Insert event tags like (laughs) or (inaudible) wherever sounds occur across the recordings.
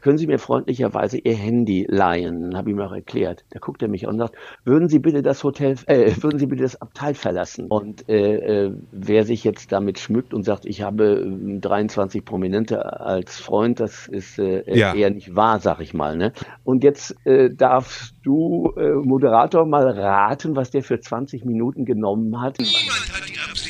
können Sie mir freundlicherweise Ihr Handy leihen? Habe ich ihm auch erklärt. Da guckt er mich an und sagt, würden Sie bitte das Hotel, äh, würden Sie bitte das Abteil verlassen? Und äh, äh, wer sich jetzt damit schmückt und sagt, ich habe 23 Prominente als Freund, das ist äh, ja. eher nicht wahr, sag ich mal. Ne? Und jetzt äh, darfst du, äh, Moderator, mal raten, was der für 20 Minuten genommen hat. Niemand hat die Absicht,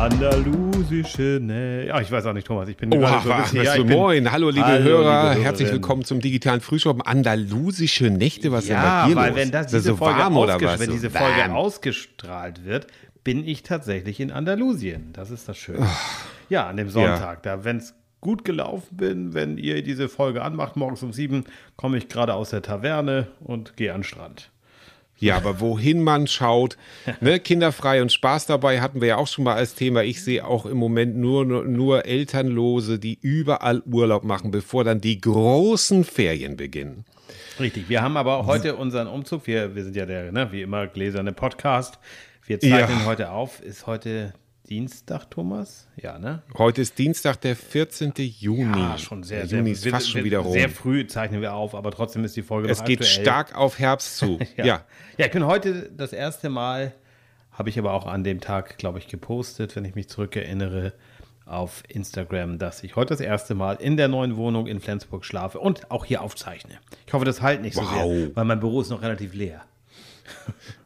Andalusische Nähe. Ja, ich weiß auch nicht, Thomas. Ich bin oh, ach, so ach, ja, Moin, hallo liebe hallo, Hörer, liebe herzlich willkommen zum digitalen Frühschoppen. Andalusische Nächte, was ja, ist denn hier weil los? wenn das, diese so Folge warm oder was? Wenn diese Folge Bam. ausgestrahlt wird, bin ich tatsächlich in Andalusien. Das ist das Schöne. ja, an dem Sonntag, ja. da wenn es gut gelaufen bin, wenn ihr diese Folge anmacht, morgens um sieben, komme ich gerade aus der Taverne und gehe an den Strand. Ja, aber wohin man schaut, (laughs) ne, kinderfrei und Spaß dabei hatten wir ja auch schon mal als Thema. Ich sehe auch im Moment nur, nur, nur Elternlose, die überall Urlaub machen, bevor dann die großen Ferien beginnen. Richtig, wir haben aber heute unseren Umzug. Wir, wir sind ja der, ne, wie immer, gläserne Podcast. Wir zeichnen ja. heute auf. Ist heute Dienstag, Thomas? Ja, ne? Heute ist Dienstag, der 14. Juni. Ja, schon sehr, der sehr, Juni ist fast wir, schon wieder rum. Sehr früh zeichnen wir auf, aber trotzdem ist die Folge Es geht aktuell. stark auf Herbst zu. (laughs) ja. ja. Ja, ich bin heute das erste Mal, habe ich aber auch an dem Tag, glaube ich, gepostet, wenn ich mich zurückerinnere, auf Instagram, dass ich heute das erste Mal in der neuen Wohnung in Flensburg schlafe und auch hier aufzeichne. Ich hoffe, das halt nicht wow. so sehr, weil mein Büro ist noch relativ leer. (laughs)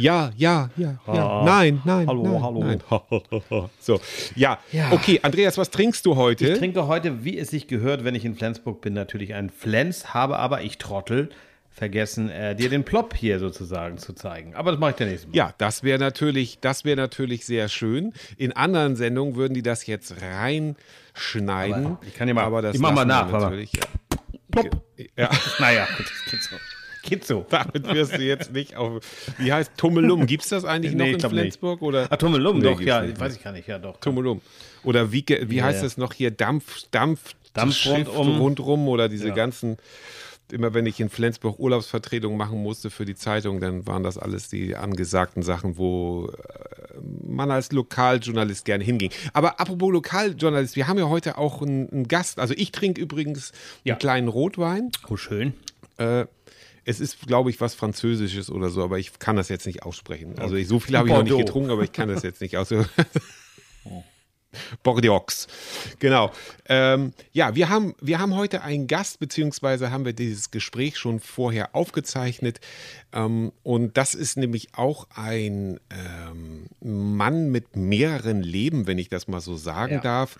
Ja, ja, ja, ja. Ah, nein, nein. Hallo, nein, hallo. Nein. (laughs) so, ja. ja. Okay, Andreas, was trinkst du heute? Ich trinke heute, wie es sich gehört, wenn ich in Flensburg bin, natürlich ein Flens, habe aber, ich Trottel, vergessen, äh, dir den Plop hier sozusagen zu zeigen. Aber das mache ich der nächste Mal. Ja, das wäre natürlich, das wäre natürlich sehr schön. In anderen Sendungen würden die das jetzt reinschneiden. Aber ich kann ja mal, aber das ich mach mal nach. Natürlich, ja. Plop. Ja. (laughs) naja, gut, das geht so. Geht so. Damit wirst du jetzt nicht auf. Wie heißt Tummelum? Gibt es das eigentlich nee, noch in Flensburg? Oder? Ah, Tummelum, nee, doch, ja. Nicht. Weiß ich gar nicht, ja, doch. Tummelum. Oder wie, wie ja, heißt ja. noch hier? Dampf, Dampf, Dampf rundum. rundrum oder diese ja. ganzen. Immer wenn ich in Flensburg Urlaubsvertretung machen musste für die Zeitung, dann waren das alles die angesagten Sachen, wo äh, man als Lokaljournalist gerne hinging. Aber apropos Lokaljournalist, wir haben ja heute auch einen, einen Gast. Also ich trinke übrigens einen kleinen Rotwein. Oh, schön. Äh, es ist, glaube ich, was Französisches oder so, aber ich kann das jetzt nicht aussprechen. Also ich, so viel habe ich noch nicht getrunken, aber ich kann das jetzt nicht aus. (laughs) Bordeaux. Genau. Ähm, ja, wir haben, wir haben heute einen Gast, beziehungsweise haben wir dieses Gespräch schon vorher aufgezeichnet. Ähm, und das ist nämlich auch ein ähm, Mann mit mehreren Leben, wenn ich das mal so sagen ja. darf.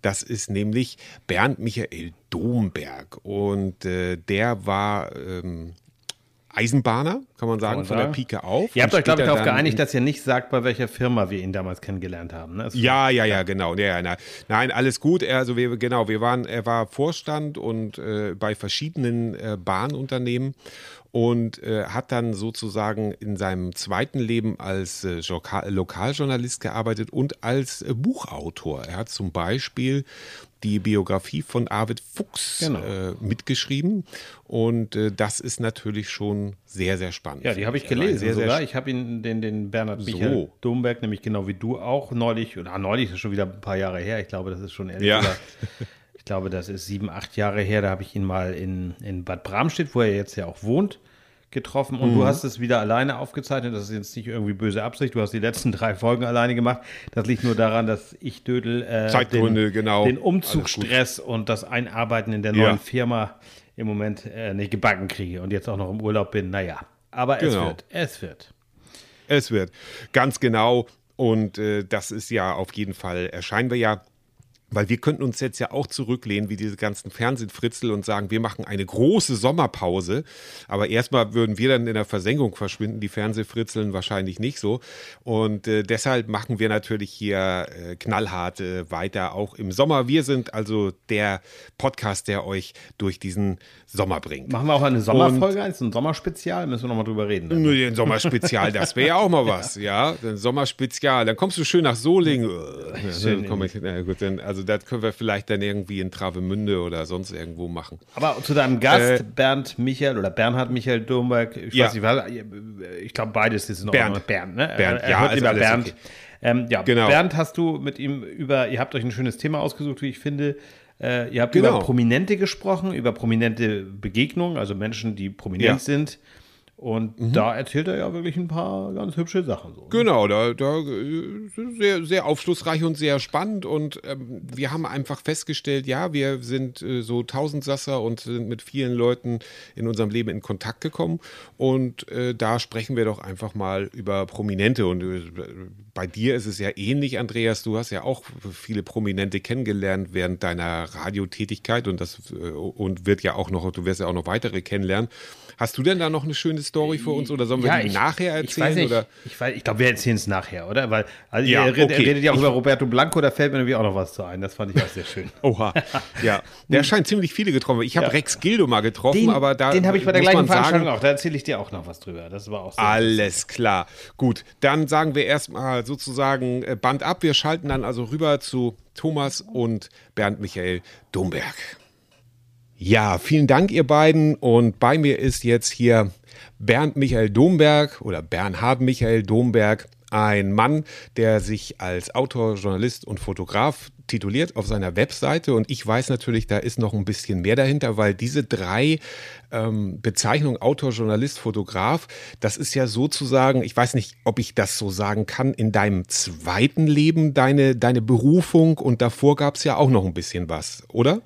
Das ist nämlich Bernd Michael Domberg. Und äh, der war ähm, Eisenbahner, kann man sagen, kann man von sagen. der Pike auf. Ihr habt euch, glaube ich, darauf geeinigt, dass ihr nicht sagt, bei welcher Firma wir ihn damals kennengelernt haben. Ne? Ja, ja, ja, genau. Ja, ja, nein, alles gut. Also wir, genau, wir waren, er war Vorstand und äh, bei verschiedenen äh, Bahnunternehmen und äh, hat dann sozusagen in seinem zweiten Leben als äh, Lokaljournalist gearbeitet und als äh, Buchautor. Er hat zum Beispiel die Biografie von Arvid Fuchs genau. äh, mitgeschrieben. Und äh, das ist natürlich schon sehr, sehr spannend. Ja, die habe ich gelesen sehr, sogar. Sehr ich habe ihn, den, den Bernhard Michael so. Domberg, nämlich genau wie du auch, neulich, oder neulich ist schon wieder ein paar Jahre her. Ich glaube, das ist schon ehrlich ja. gesagt. (laughs) Ich glaube, das ist sieben, acht Jahre her. Da habe ich ihn mal in, in Bad Bramstedt, wo er jetzt ja auch wohnt, getroffen und mhm. du hast es wieder alleine aufgezeichnet. Das ist jetzt nicht irgendwie böse Absicht. Du hast die letzten drei Folgen alleine gemacht. Das liegt nur daran, dass ich Dödel äh, den, genau. den Umzugsstress und das Einarbeiten in der neuen ja. Firma im Moment äh, nicht gebacken kriege und jetzt auch noch im Urlaub bin. Naja, aber genau. es wird. Es wird. Es wird. Ganz genau. Und äh, das ist ja auf jeden Fall, erscheinen wir ja Weil wir könnten uns jetzt ja auch zurücklehnen, wie diese ganzen Fernsehfritzel und sagen, wir machen eine große Sommerpause. Aber erstmal würden wir dann in der Versenkung verschwinden, die Fernsehfritzeln wahrscheinlich nicht so. Und äh, deshalb machen wir natürlich hier äh, knallhart äh, weiter, auch im Sommer. Wir sind also der Podcast, der euch durch diesen Sommer bringt. Machen wir auch eine Sommerfolge, und, ein Sommerspezial, müssen wir nochmal drüber reden. Dann. Nur den Sommerspezial, das wäre ja auch mal was, (laughs) ja. Ein Sommerspezial. Dann kommst du schön nach Solingen. Schön dann ich, na gut, dann, also das können wir vielleicht dann irgendwie in Travemünde oder sonst irgendwo machen. Aber zu deinem Gast, äh, Bernd Michael oder Bernhard Michael Domberg, ich ja. weiß nicht, ich glaube beides ist noch Bernd. Bernd, ne? Bernd, ja, hört lieber Bernd. Okay. Ähm, ja, genau. Bernd hast du mit ihm über, ihr habt euch ein schönes Thema ausgesucht, wie ich finde. Äh, ihr habt genau. über Prominente gesprochen, über prominente Begegnungen, also Menschen, die prominent ja. sind. Und mhm. da erzählt er ja wirklich ein paar ganz hübsche Sachen. So. Ne? Genau, da, da sehr, sehr aufschlussreich und sehr spannend. Und ähm, wir haben einfach festgestellt, ja, wir sind äh, so Tausendsasser und sind mit vielen Leuten in unserem Leben in Kontakt gekommen. Und äh, da sprechen wir doch einfach mal über Prominente. Und äh, bei dir ist es ja ähnlich, Andreas. Du hast ja auch viele Prominente kennengelernt während deiner Radiotätigkeit und das äh, und wird ja auch noch, du wirst ja auch noch weitere kennenlernen. Hast du denn da noch eine schöne Story für uns oder sollen wir ja, die ich, nachher erzählen? Ich, weiß nicht, oder? ich, ich glaube, wir erzählen es nachher, oder? Weil also ja, ihr redet, okay. redet ja auch über Roberto Blanco, da fällt mir irgendwie auch noch was zu ein. Das fand ich auch sehr schön. (laughs) Oha. Ja, der scheint ziemlich viele getroffen. Ich habe ja. Rex Gildo mal getroffen, den, aber da. Den habe ich bei der gleichen Veranstaltung auch. Da erzähle ich dir auch noch was drüber. Das war auch so. Alles klar. Gut, dann sagen wir erstmal sozusagen äh, Band ab. Wir schalten dann also rüber zu Thomas und Bernd Michael Domberg. Ja, vielen Dank, ihr beiden. Und bei mir ist jetzt hier Bernd Michael Domberg oder Bernhard Michael Domberg, ein Mann, der sich als Autor, Journalist und Fotograf tituliert auf seiner Webseite. Und ich weiß natürlich, da ist noch ein bisschen mehr dahinter, weil diese drei ähm, Bezeichnungen, Autor, Journalist, Fotograf, das ist ja sozusagen, ich weiß nicht, ob ich das so sagen kann, in deinem zweiten Leben deine, deine Berufung und davor gab es ja auch noch ein bisschen was, oder?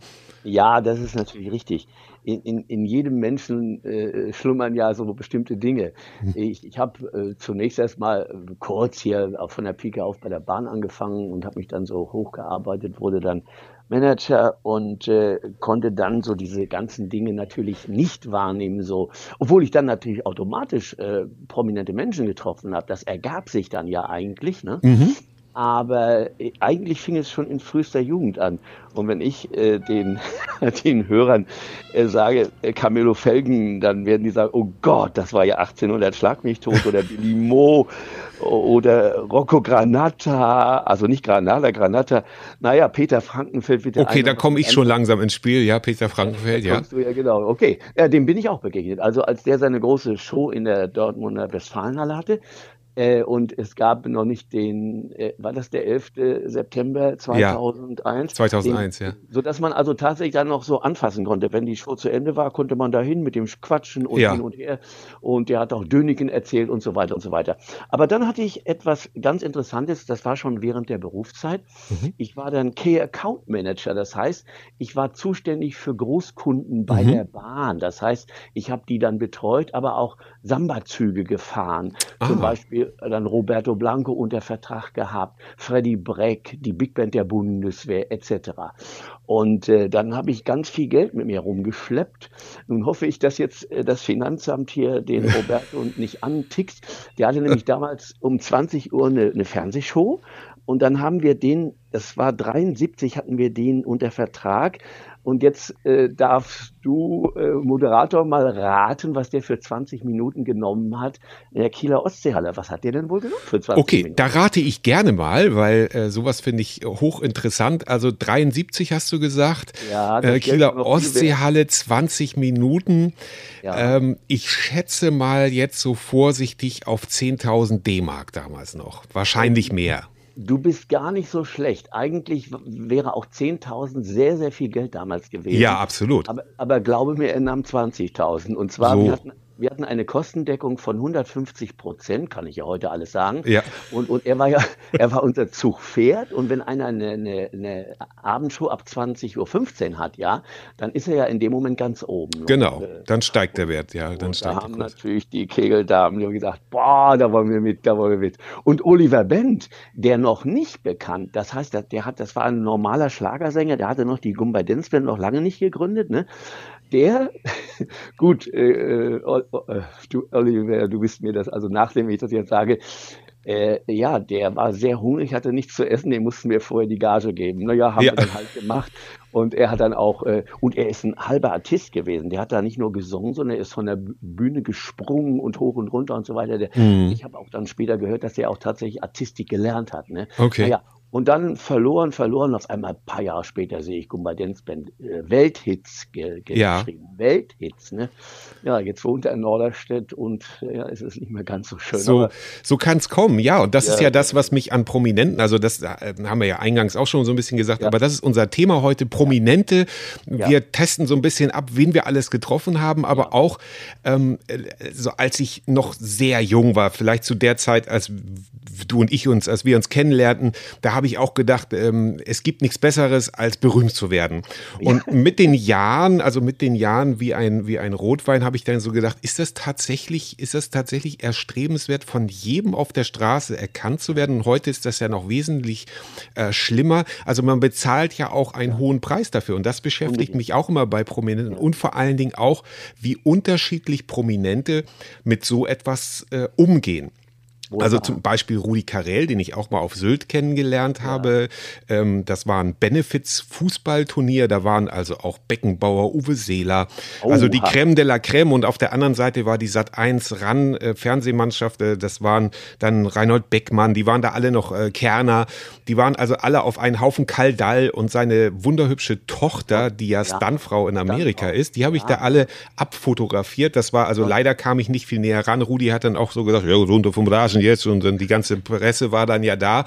Ja, das ist natürlich richtig. In, in, in jedem Menschen äh, schlummern ja so bestimmte Dinge. Hm. Ich, ich habe äh, zunächst erstmal äh, kurz hier auch von der Pike auf bei der Bahn angefangen und habe mich dann so hochgearbeitet, wurde dann Manager und äh, konnte dann so diese ganzen Dinge natürlich nicht wahrnehmen, so, obwohl ich dann natürlich automatisch äh, prominente Menschen getroffen habe. Das ergab sich dann ja eigentlich. Ne? Mhm aber äh, eigentlich fing es schon in frühester Jugend an. Und wenn ich äh, den, (laughs) den Hörern äh, sage, äh, Camillo Felgen, dann werden die sagen, oh Gott, das war ja 1800, schlag mich tot, oder Billy (laughs) Mo, oder Rocco Granata, also nicht Granada, Granata, naja, Peter Frankenfeld wird Okay, da komme ich schon langsam ins Spiel, ja, Peter Frankenfeld, ja. Du ja, genau, okay. Ja, dem bin ich auch begegnet. Also als der seine große Show in der Dortmunder Westfalenhalle hatte, äh, und es gab noch nicht den, äh, war das der 11. September 2001? Ja, 2001, den, ja. Sodass man also tatsächlich dann noch so anfassen konnte. Wenn die Show zu Ende war, konnte man dahin mit dem Quatschen und ja. hin und her. Und der hat auch Döniken erzählt und so weiter und so weiter. Aber dann hatte ich etwas ganz Interessantes, das war schon während der Berufszeit. Mhm. Ich war dann Key Account Manager. Das heißt, ich war zuständig für Großkunden bei mhm. der Bahn. Das heißt, ich habe die dann betreut, aber auch Samba-Züge gefahren. Aha. Zum Beispiel dann Roberto Blanco unter Vertrag gehabt, Freddy Breck, die Big Band der Bundeswehr etc. Und äh, dann habe ich ganz viel Geld mit mir rumgeschleppt. Nun hoffe ich, dass jetzt äh, das Finanzamt hier den (laughs) Roberto nicht antickst. Der hatte nämlich damals um 20 Uhr eine, eine Fernsehshow und dann haben wir den, das war 73, hatten wir den unter Vertrag und jetzt äh, darfst du, äh, Moderator, mal raten, was der für 20 Minuten genommen hat in der Kieler Ostseehalle. Was hat der denn wohl genommen für 20 okay, Minuten? Okay, da rate ich gerne mal, weil äh, sowas finde ich hochinteressant. Also 73 hast du gesagt. Ja, äh, Kieler Ostseehalle 20 Minuten. Ja. Ähm, ich schätze mal jetzt so vorsichtig auf 10.000 D-Mark damals noch. Wahrscheinlich mehr. Du bist gar nicht so schlecht. Eigentlich wäre auch 10.000 sehr, sehr viel Geld damals gewesen. Ja, absolut. Aber, aber glaube mir, er nahm 20.000. Und zwar, so. wir, hatten, wir hatten eine Kostendeckung von 150 Prozent, kann ich ja heute alles sagen. Ja. Und, und er war ja, (laughs) er war unser Zugpferd. Und wenn einer eine, eine, eine Abendshow ab 20.15 Uhr hat, ja, dann ist er ja in dem Moment ganz oben. Genau, und, äh, dann steigt der Wert, ja. Dann steigt da haben natürlich die Kegeldamen die haben gesagt, boah, da wollen wir mit, da wollen wir mit. Und Oliver Bent, der noch nicht bekannt, das heißt, der hat, das war ein normaler Schlagersänger, der hatte noch die Gumba Dance Band noch lange nicht gegründet, ne? Der, (laughs) gut, äh, äh, du, Oliver, du bist mir das, also nachdem ich das jetzt sage, äh, ja, der war sehr hungrig, hatte nichts zu essen, dem mussten wir vorher die Gage geben. Naja, haben ja. wir dann halt gemacht. Und er hat dann auch, äh, und er ist ein halber Artist gewesen. Der hat da nicht nur gesungen, sondern er ist von der Bühne gesprungen und hoch und runter und so weiter. Der, mhm. Ich habe auch dann später gehört, dass er auch tatsächlich Artistik gelernt hat. Ne? Okay. Naja, und dann verloren, verloren. Auf einmal ein paar Jahre später sehe ich Gumba Dance Band äh, Welthits ge ge ja. geschrieben. Welthits, ne? Ja, jetzt wohnt er in Norderstedt und ja, es ist nicht mehr ganz so schön. So, so kann es kommen, ja. Und das ja, ist ja das, was mich an Prominenten, also das äh, haben wir ja eingangs auch schon so ein bisschen gesagt, ja. aber das ist unser Thema heute. Prominente. Wir testen so ein bisschen ab, wen wir alles getroffen haben, aber auch ähm, äh, so als ich noch sehr jung war, vielleicht zu der Zeit, als du und ich uns, als wir uns kennenlernten, da habe ich auch gedacht, ähm, es gibt nichts Besseres, als berühmt zu werden. Und ja. mit den Jahren, also mit den Jahren wie ein, wie ein Rotwein, habe ich dann so gedacht, ist das tatsächlich, ist das tatsächlich erstrebenswert, von jedem auf der Straße erkannt zu werden? Und heute ist das ja noch wesentlich äh, schlimmer. Also man bezahlt ja auch einen hohen Preis dafür. Und das beschäftigt mich auch immer bei Prominenten und vor allen Dingen auch, wie unterschiedlich Prominente mit so etwas äh, umgehen. Also zum Beispiel Rudi Carell, den ich auch mal auf Sylt kennengelernt habe. Ja. Ähm, das war ein Benefits-Fußballturnier. Da waren also auch Beckenbauer, Uwe Seeler, oh, also die Creme de la Creme. Und auf der anderen Seite war die Sat 1 RAN äh, Fernsehmannschaft. Äh, das waren dann Reinhold Beckmann. Die waren da alle noch äh, Kerner. Die waren also alle auf einen Haufen Kaldall und seine wunderhübsche Tochter, die ja, ja. Stuntfrau in Amerika ist, die habe ich ja. da alle abfotografiert. Das war also leider kam ich nicht viel näher ran. Rudi hat dann auch so gesagt, ja, so unter 35 und jetzt und dann die ganze Presse war dann ja da.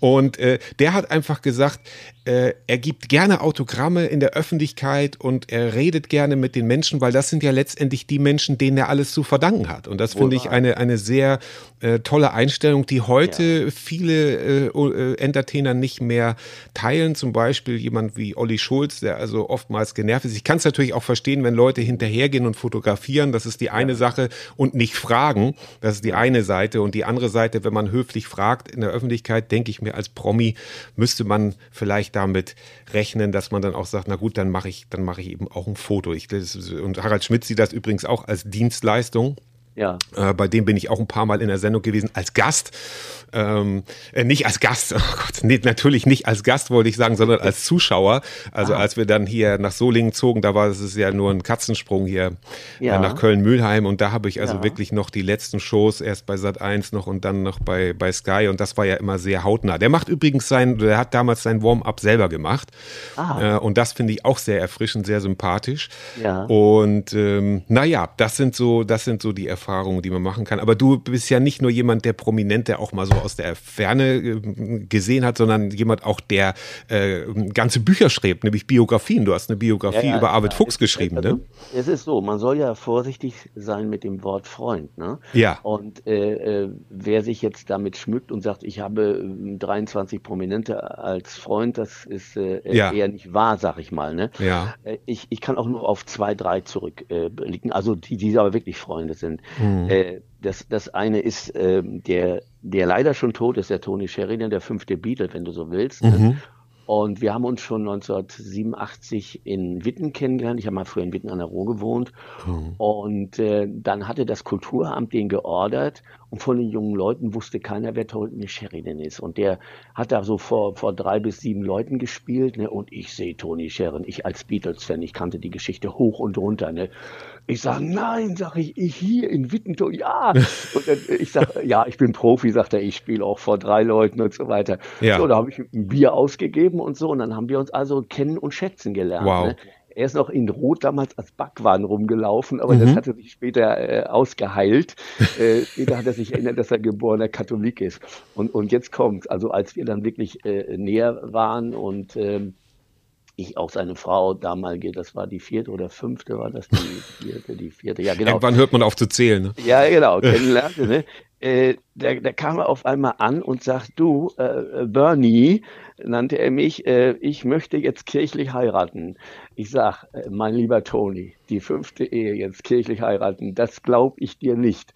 Und äh, der hat einfach gesagt, äh, er gibt gerne Autogramme in der Öffentlichkeit und er redet gerne mit den Menschen, weil das sind ja letztendlich die Menschen, denen er alles zu verdanken hat. Und das finde ich eine, eine sehr äh, tolle Einstellung, die heute ja. viele äh, äh, Entertainer nicht mehr teilen. Zum Beispiel jemand wie Olli Schulz, der also oftmals genervt ist. Ich kann es natürlich auch verstehen, wenn Leute hinterhergehen und fotografieren. Das ist die eine ja. Sache und nicht fragen. Das ist die eine Seite. Und die andere Seite, wenn man höflich fragt in der Öffentlichkeit, denke ich mir als Promi, müsste man vielleicht damit rechnen, dass man dann auch sagt, na gut, dann mache ich, dann mache ich eben auch ein Foto. Ich, das, und Harald Schmidt sieht das übrigens auch als Dienstleistung. Ja. Äh, bei dem bin ich auch ein paar Mal in der Sendung gewesen als Gast. Ähm, äh, nicht als Gast, (laughs) oh Gott, nee, natürlich nicht als Gast wollte ich sagen, sondern als Zuschauer. Also ah. als wir dann hier nach Solingen zogen, da war es ja nur ein Katzensprung hier äh, ja. äh, nach Köln-Mühlheim und da habe ich also ja. wirklich noch die letzten Shows erst bei Sat 1 noch und dann noch bei, bei Sky und das war ja immer sehr hautnah. Der macht übrigens sein, der hat damals sein Warm-up selber gemacht ah. äh, und das finde ich auch sehr erfrischend, sehr sympathisch. Ja. Und ähm, naja, das sind so, das sind so die Erfahrungen, die man machen kann. Aber du bist ja nicht nur jemand, der prominent, der auch mal so aus der Ferne äh, gesehen hat, sondern jemand auch, der äh, ganze Bücher schreibt, nämlich Biografien. Du hast eine Biografie ja, ja, über Arvid ja, Fuchs geschrieben, also, ne? Es ist so, man soll ja vorsichtig sein mit dem Wort Freund, ne? Ja. Und äh, äh wer sich jetzt damit schmückt und sagt, ich habe 23 ähm, Prominente als Freund, das ist äh, eher nicht wahr, sag ich mal, ne? Ja. Äh, ich, ich kann auch nur auf zwei, drei zurückblicken, also die, die aber wirklich Freunde sind. Mhm. das, das eine ist ähm, der der leider schon tot ist, der Tony Sheridan, der fünfte Beatle, wenn du so willst. Ne? Mhm. Und wir haben uns schon 1987 in Witten kennengelernt. Ich habe mal früher in Witten an der Ruhr gewohnt. Mhm. Und äh, dann hatte das Kulturamt den geordert und von den jungen Leuten wusste keiner, wer Tony Sheridan ist. Und der hat da so vor, vor drei bis sieben Leuten gespielt. Ne? Und ich sehe Tony Sheridan, ich als Beatles-Fan, ich kannte die Geschichte hoch und runter. Ne? Ich sage, nein, sage ich, ich hier in Wittentor, ja. (laughs) Und dann, ich sage, ja, ich bin Profi, sagt er, ich spiele auch vor drei Leuten und so weiter. Ja. So, da habe ich ein Bier ausgegeben und so. Und dann haben wir uns also kennen und schätzen gelernt. Wow. Ne? Er ist noch in Rot damals als Backwaren rumgelaufen, aber mhm. das hatte sich später äh, ausgeheilt. (laughs) äh, später hat er sich erinnert, dass er geborener Katholik ist. Und, und jetzt kommt, also als wir dann wirklich äh, näher waren und ähm, ich auch seine Frau, damalige, das war die vierte oder fünfte, war das die vierte, die vierte, ja genau. Irgendwann hört man auf zu zählen. Ne? Ja, genau, (laughs) kennenlernte, ne? Äh, da, da kam er auf einmal an und sagt, du, äh, Bernie, nannte er mich, äh, ich möchte jetzt kirchlich heiraten. Ich sag, äh, mein lieber Tony, die fünfte Ehe jetzt kirchlich heiraten, das glaube ich dir nicht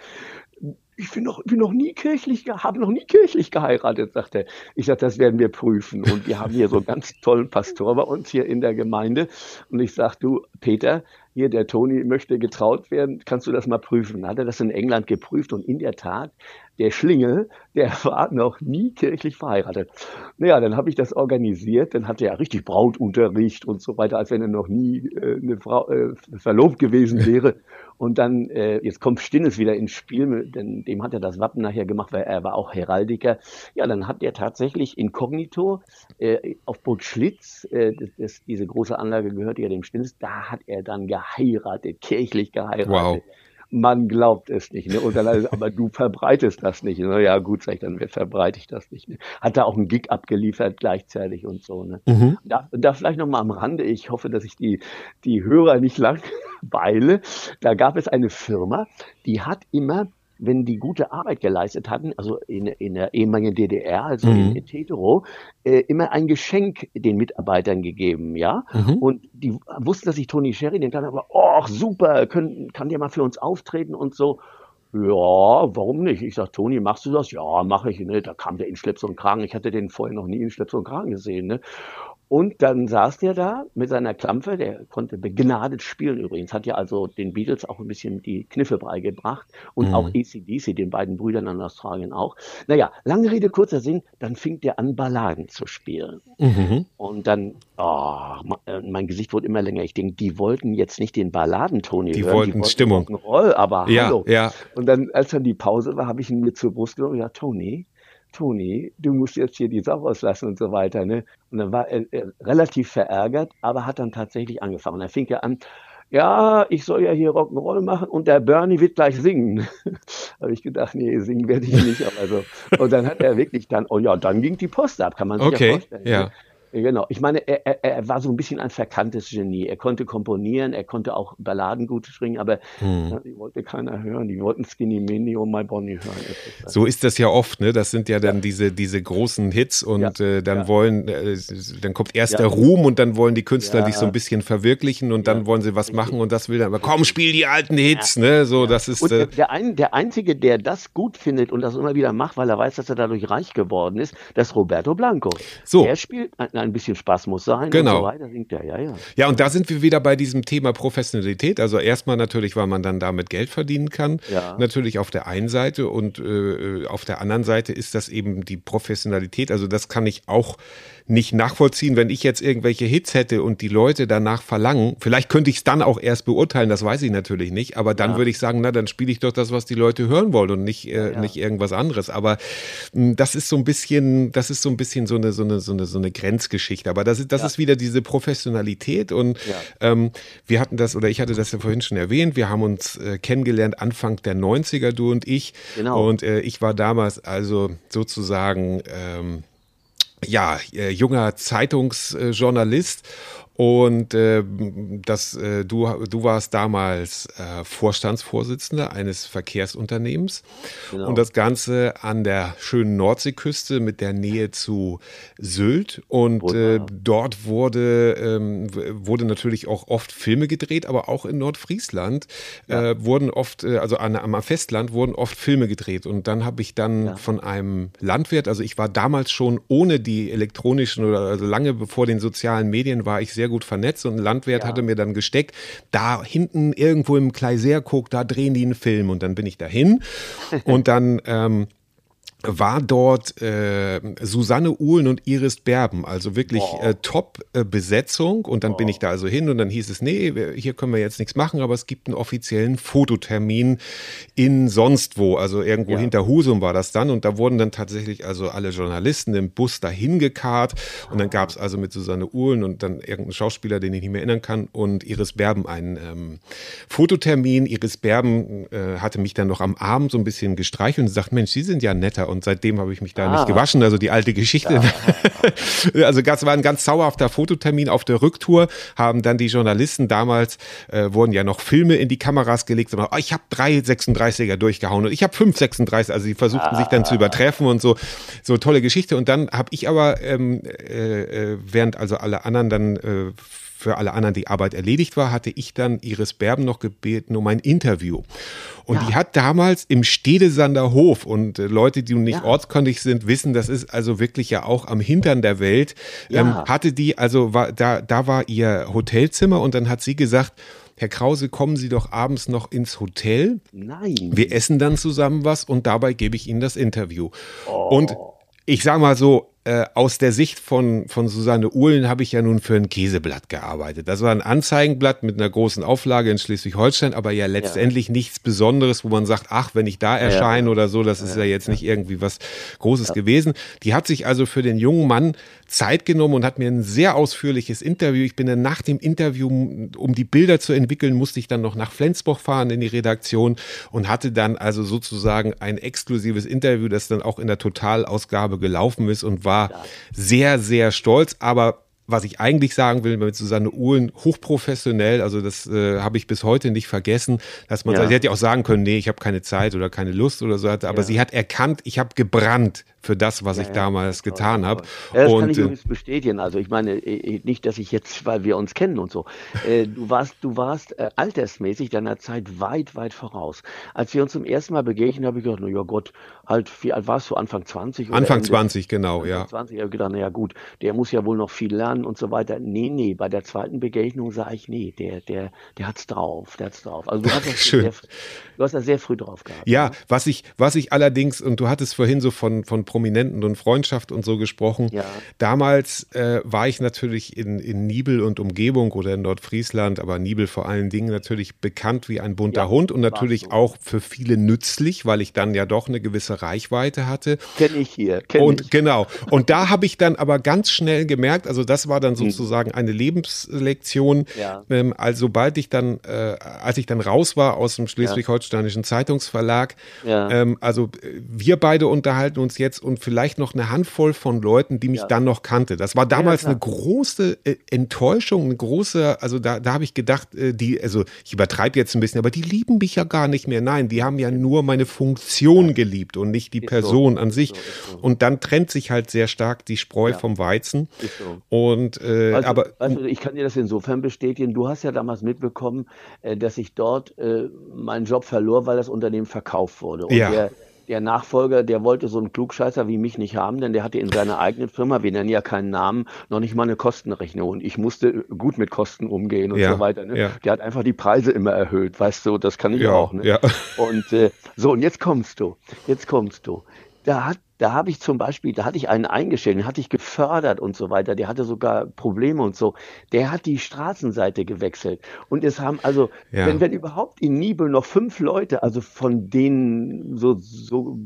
ich bin noch, bin noch nie kirchlich, habe noch nie kirchlich geheiratet, sagt er. Ich sage, das werden wir prüfen. Und wir haben hier so einen ganz tollen Pastor bei uns hier in der Gemeinde. Und ich sage, du, Peter, hier der Toni möchte getraut werden, kannst du das mal prüfen? Dann hat er das in England geprüft und in der Tat, der Schlingel, der war noch nie kirchlich verheiratet. Naja, dann habe ich das organisiert, dann hatte er richtig Brautunterricht und so weiter, als wenn er noch nie äh, eine Frau äh, verlobt gewesen wäre. (laughs) Und dann, äh, jetzt kommt Stinnes wieder ins Spiel, denn dem hat er das Wappen nachher gemacht, weil er war auch Heraldiker. Ja, dann hat er tatsächlich inkognito äh, auf Burg Schlitz, äh, das, das, diese große Anlage gehört ja dem Stinnes, da hat er dann geheiratet, kirchlich geheiratet. Wow man glaubt es nicht. Ne? Und dann, aber du verbreitest das nicht. Ne? Ja, gut, sag ich, dann verbreite ich das nicht. Ne? Hat da auch einen Gig abgeliefert gleichzeitig und so. Ne? Mhm. Da, da vielleicht noch mal am Rande, ich hoffe, dass ich die, die Hörer nicht lang (laughs) weile. Da gab es eine Firma, die hat immer wenn die gute Arbeit geleistet hatten, also in, in der ehemaligen DDR, also mhm. in Tetero, äh, immer ein Geschenk den Mitarbeitern gegeben, ja. Mhm. Und die wussten, dass ich Tony Sherry, den dann aber, oh, super, können, kann der mal für uns auftreten und so. Ja, warum nicht? Ich sag, Toni, machst du das? Ja, mache ich. Ne? Da kam der in Schleps und Kragen. Ich hatte den vorher noch nie in Schleps und Kragen gesehen. Ne? Und dann saß der da mit seiner Klampfe, der konnte begnadet spielen übrigens, hat ja also den Beatles auch ein bisschen die Kniffe beigebracht und mhm. auch ACDC, den beiden Brüdern in Australien auch. Naja, lange Rede, kurzer Sinn, dann fing der an, Balladen zu spielen. Mhm. Und dann, oh, mein Gesicht wurde immer länger. Ich denke, die wollten jetzt nicht den Balladentoni die hören. Wollten die wollten Stimmung. Roll, aber ja, hallo. Ja. Und dann, als dann die Pause war, habe ich ihn mir zur Brust genommen und gesagt, Toni, Toni, du musst jetzt hier die Sau rauslassen und so weiter. Ne? Und dann war er, er relativ verärgert, aber hat dann tatsächlich angefangen. Und dann fing er an, ja, ich soll ja hier Rock'n'Roll machen und der Bernie wird gleich singen. (laughs) habe ich gedacht, nee, singen werde ich nicht. Aber so. Und dann hat er wirklich dann, oh ja, dann ging die Post ab, kann man sich okay, ja vorstellen. Ja. Genau. Ich meine, er, er, er war so ein bisschen ein verkanntes Genie. Er konnte komponieren, er konnte auch Balladen gut springen, aber hm. ja, die wollte keiner hören. Die wollten Skinny Mini und My Bonnie hören. So ist das ja oft, ne? Das sind ja dann ja. diese, diese großen Hits und ja. äh, dann wollen, äh, dann kommt erst der Ruhm und dann wollen die Künstler dich so ein bisschen verwirklichen und dann wollen sie was machen und das will dann, aber komm, spiel die alten Hits, ne? So, das ist. Und äh, der, ein, der Einzige, der das gut findet und das immer wieder macht, weil er weiß, dass er dadurch reich geworden ist, das ist Roberto Blanco. So. Er spielt ein, ein bisschen Spaß muss sein genau. und so weiter, singt er. Ja, ja. ja, und da sind wir wieder bei diesem Thema Professionalität. Also erstmal natürlich, weil man dann damit Geld verdienen kann. Ja. Natürlich auf der einen Seite und äh, auf der anderen Seite ist das eben die Professionalität. Also das kann ich auch nicht nachvollziehen, wenn ich jetzt irgendwelche Hits hätte und die Leute danach verlangen. Vielleicht könnte ich es dann auch erst beurteilen, das weiß ich natürlich nicht, aber dann ja. würde ich sagen, na, dann spiele ich doch das, was die Leute hören wollen und nicht, äh, ja. nicht irgendwas anderes. Aber mh, hm, das ist so ein bisschen, das ist so ein bisschen so eine, so eine, so eine, so eine Grenzgeschichte. Aber das, ist, das ja. ist wieder diese Professionalität und ähm, wir hatten das, oder ich hatte das ja vorhin schon erwähnt, wir haben uns äh, kennengelernt Anfang der 90er, du und ich. Genau. Und äh, ich war damals also sozusagen ähm, ja, äh, junger Zeitungsjournalist und äh, das, äh, du, du warst damals äh, Vorstandsvorsitzender eines Verkehrsunternehmens genau. und das Ganze an der schönen Nordseeküste mit der Nähe zu Sylt. Und äh, dort wurde, ähm, wurde natürlich auch oft Filme gedreht, aber auch in Nordfriesland ja. Äh, wurden oft, äh, also an, am Festland wurden oft Filme gedreht. Und dann habe ich dann ja. von einem Landwirt, also ich war damals schon ohne die elektronischen oder also lange bevor den sozialen Medien war ich sehr sehr gut vernetzt und ein Landwirt ja. hatte mir dann gesteckt, da hinten irgendwo im Kleiserkog, da drehen die einen Film und dann bin ich dahin (laughs) und dann ähm, war dort äh, Susanne Uhlen und Iris Berben, also wirklich äh, Top-Besetzung. und dann oh. bin ich da also hin und dann hieß es, nee, hier können wir jetzt nichts machen, aber es gibt einen offiziellen Fototermin in sonst wo, also irgendwo ja. hinter Husum war das dann. Und da wurden dann tatsächlich also alle Journalisten im Bus dahin gekarrt. Und dann gab es also mit Susanne Uhlen und dann irgendeinen Schauspieler, den ich nicht mehr erinnern kann, und Iris Berben einen ähm, Fototermin. Iris Berben äh, hatte mich dann noch am Abend so ein bisschen gestreichelt und sagt, Mensch, Sie sind ja netter und seitdem habe ich mich da ah. nicht gewaschen. Also die alte Geschichte. Ja. (laughs) also das war ein ganz zauberhafter Fototermin auf der Rücktour, haben dann die Journalisten damals, äh, wurden ja noch Filme in die Kameras gelegt und oh, ich habe drei 36er durchgehauen und ich habe fünf 36, also sie versuchten ah. sich dann zu übertreffen und so, so tolle Geschichte. Und dann habe ich aber, ähm, äh, äh, während also alle anderen dann äh, für alle anderen die Arbeit erledigt war, hatte ich dann Iris Berben noch gebeten um ein Interview. Und ja. die hat damals im Stedesander Hof und äh, Leute, die nicht ja. ortskundig sind, wissen, das ist also wirklich ja auch am Hintern der Welt, ja. ähm, hatte die, also war, da, da war ihr Hotelzimmer und dann hat sie gesagt, Herr Krause, kommen Sie doch abends noch ins Hotel. Nein. Wir essen dann zusammen was und dabei gebe ich Ihnen das Interview. Oh. Und ich sage mal so, äh, aus der Sicht von, von Susanne Uhlen habe ich ja nun für ein Käseblatt gearbeitet. Das war ein Anzeigenblatt mit einer großen Auflage in Schleswig-Holstein, aber ja letztendlich ja. nichts Besonderes, wo man sagt, ach, wenn ich da erscheine ja. oder so, das ist ja, jetzt nicht irgendwie was Großes gewesen. Die hat sich also für den jungen Mann Zeit genommen und hat mir ein sehr ausführliches Interview. Ich bin dann nach dem Interview, um die Bilder zu entwickeln, musste ich dann noch nach Flensburg fahren in die Redaktion und hatte dann also sozusagen ein exklusives Interview, das dann auch in der Totalausgabe gelaufen ist und war war sehr, sehr stolz, aber was ich eigentlich sagen will mit Susanne Uhlen, hochprofessionell, also das äh, habe ich bis heute nicht vergessen, dass man, ja. sie hätte ja auch sagen können, nee, ich habe keine Zeit oder keine Lust oder so, aber ja. sie hat erkannt, ich habe gebrannt für das, was ja, ich damals getan habe. Ja, das und, kann ich äh, übrigens bestätigen. Also ich meine, äh, nicht, dass ich jetzt, weil wir uns kennen und so. Äh, du warst, du warst äh, altersmäßig deiner Zeit weit, weit voraus. Als wir uns zum ersten Mal begegnen, habe ich gedacht, na ja Gott, halt, wie alt warst du? Anfang 20? Anfang Ende? 20, genau, Anfang ja. 20, ich habe gedacht, na ja gut, der muss ja wohl noch viel lernen und so weiter. Nee, nee, bei der zweiten Begegnung sah ich, nee, der, der, der hat's drauf, der hat's drauf. Also du hast das, (laughs) sehr, du hast das sehr früh drauf gehabt. Ja, ne? was ich, was ich allerdings, und du hattest vorhin so von, von Prominenten und Freundschaft und so gesprochen. Ja. Damals äh, war ich natürlich in, in Nibel und Umgebung oder in Nordfriesland, aber Nibel vor allen Dingen natürlich bekannt wie ein bunter ja, Hund und natürlich so. auch für viele nützlich, weil ich dann ja doch eine gewisse Reichweite hatte. Kenne ich hier. Kenn und ich. genau. Und da habe ich dann aber ganz schnell gemerkt, also das war dann hm. sozusagen eine Lebenslektion. Ja. Ähm, also sobald ich dann, äh, als ich dann raus war aus dem schleswig-holsteinischen Zeitungsverlag, ähm, also äh, wir beide unterhalten uns jetzt und vielleicht noch eine Handvoll von Leuten, die mich ja. dann noch kannte. Das war damals ja, eine große äh, Enttäuschung, eine große, also da, da habe ich gedacht, äh, die, also ich übertreibe jetzt ein bisschen, aber die lieben mich ja gar nicht mehr. Nein, die haben ja nur meine Funktion geliebt und nicht die Person so. an sich. Und dann trennt sich halt sehr stark die Spreu vom Weizen. Und äh, also, aber also ich kann dir das insofern bestätigen. Du hast ja damals mitbekommen, äh, dass ich dort äh, meinen Job verlor, weil das Unternehmen verkauft wurde. Und ja. der, der Nachfolger, der wollte so einen Klugscheißer wie mich nicht haben, denn der hatte in seiner eigenen Firma, wir nennen ja keinen Namen, noch nicht mal eine Kostenrechnung. Und ich musste gut mit Kosten umgehen und ja, so weiter. Ne? Ja. Der hat einfach die Preise immer erhöht, weißt du, das kann ich ja, auch. Ne? Und äh, so, und jetzt kommst du, jetzt kommst du. Da hat da habe ich zum Beispiel, da hatte ich einen eingestellt, den hatte ich gefördert und so weiter, der hatte sogar Probleme und so. Der hat die Straßenseite gewechselt. Und es haben also, ja. wenn, wenn überhaupt in Nibel noch fünf Leute, also von denen, so, so,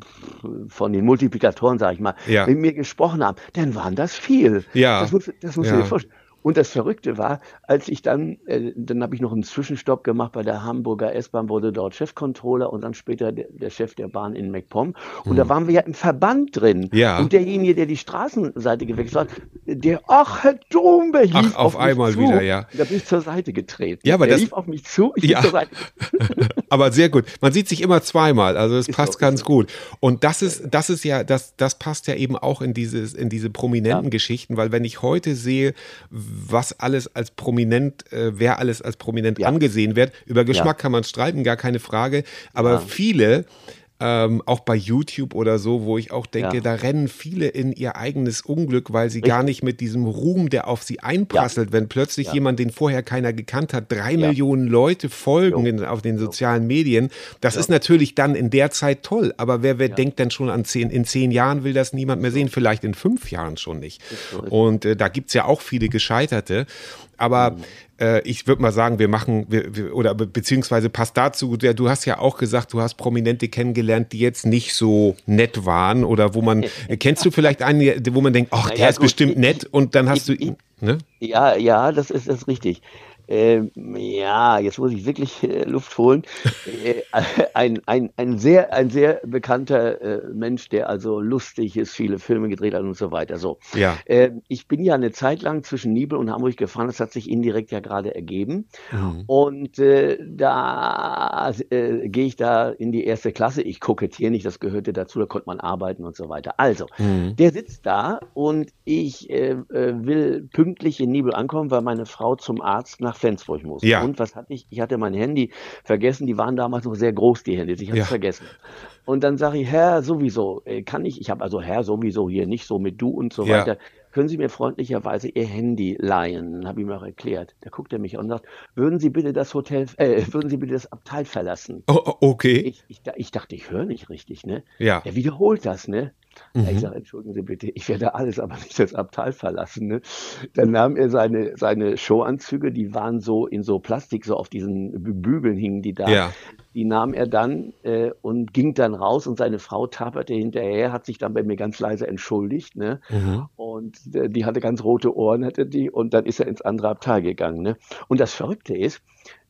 von den Multiplikatoren, sage ich mal, ja. mit mir gesprochen haben, dann waren das viel. Ja. Das muss, das muss ja. dir vorstellen. Und das Verrückte war, als ich dann, äh, dann habe ich noch einen Zwischenstopp gemacht bei der Hamburger S-Bahn, wurde dort Chefcontroller und dann später der, der Chef der Bahn in MacPom. Und hm. da waren wir ja im Verband drin. Ja. Und derjenige, der die Straßenseite gewechselt hat, der, ach, Herr Domberg, lief ach, auf, auf einmal zu. wieder, ja. Da bin ich zur Seite getreten. Ja, aber der das lief auf mich zu, ich ja. bin zur Seite. (laughs) aber sehr gut. Man sieht sich immer zweimal, also es passt so, ganz gut. Und das ist, das ist ja, das, das passt ja eben auch in dieses, in diese prominenten ja. Geschichten, weil wenn ich heute sehe, was alles als prominent, äh, wer alles als prominent ja. angesehen wird. Über Geschmack ja. kann man streiten, gar keine Frage. Aber ja. viele ähm, auch bei YouTube oder so, wo ich auch denke, ja. da rennen viele in ihr eigenes Unglück, weil sie Richtig. gar nicht mit diesem Ruhm, der auf sie einprasselt, ja. wenn plötzlich ja. jemand, den vorher keiner gekannt hat, drei Millionen Leute folgen in, auf den sozialen Medien. Das ist natürlich dann in der Zeit toll, aber wer, wer denkt denn schon an zehn, in zehn Jahren will das niemand mehr sehen, vielleicht in fünf Jahren schon nicht. Und äh, da es ja auch viele Gescheiterte. Aber mhm. äh, ich würde mal sagen, wir machen, wir, wir, oder beziehungsweise passt dazu, der, du hast ja auch gesagt, du hast Prominente kennengelernt, die jetzt nicht so nett waren oder wo man, (laughs) kennst du vielleicht einen, wo man denkt, ach, der ist gut, bestimmt nett und dann hast ich, du ihn, ne? Ja, ja, das ist, das ist richtig. Äh, ja, jetzt muss ich wirklich äh, Luft holen. (laughs) Äh, ein, ein, ein, sehr, ein sehr bekannter äh, Mensch, der also lustig ist, viele Filme gedreht hat und so weiter. So. Ja. Äh, ich bin ja eine Zeit lang zwischen Nibel und Hamburg gefahren, das hat sich indirekt ja gerade ergeben. Mhm. Und äh, da äh, gehe ich da in die erste Klasse. Ich kokettiere nicht, das gehörte dazu, da konnte man arbeiten und so weiter. Also, mhm. der sitzt da und ich äh, will pünktlich in Nibel ankommen, weil meine Frau zum Arzt nach Flensburg muss. Ja. Und was hatte ich? Ich hatte mein Handy vergessen, die waren damals noch sehr groß, die Handys. Ich habe es ja. vergessen. Und dann sage ich, Herr, sowieso, äh, kann ich, ich habe also Herr sowieso hier nicht so mit du und so ja. weiter. Können Sie mir freundlicherweise Ihr Handy leihen? Habe ich mir auch erklärt. Da guckt er mich an und sagt, würden Sie bitte das Hotel, äh, würden Sie bitte das Abteil verlassen? Oh, okay. Ich, ich, ich dachte, ich höre nicht richtig, ne? Ja. Er wiederholt das, ne? Mhm. Ich sage, entschuldigen Sie bitte, ich werde alles, aber nicht das Abteil verlassen. Ne? Dann nahm er seine, seine Showanzüge, die waren so in so Plastik, so auf diesen Bügeln hingen die da. Ja. Die nahm er dann äh, und ging dann raus und seine Frau taperte hinterher, hat sich dann bei mir ganz leise entschuldigt. Ne? Mhm. Und äh, die hatte ganz rote Ohren, hatte die, und dann ist er ins andere Abteil gegangen. Ne? Und das Verrückte ist,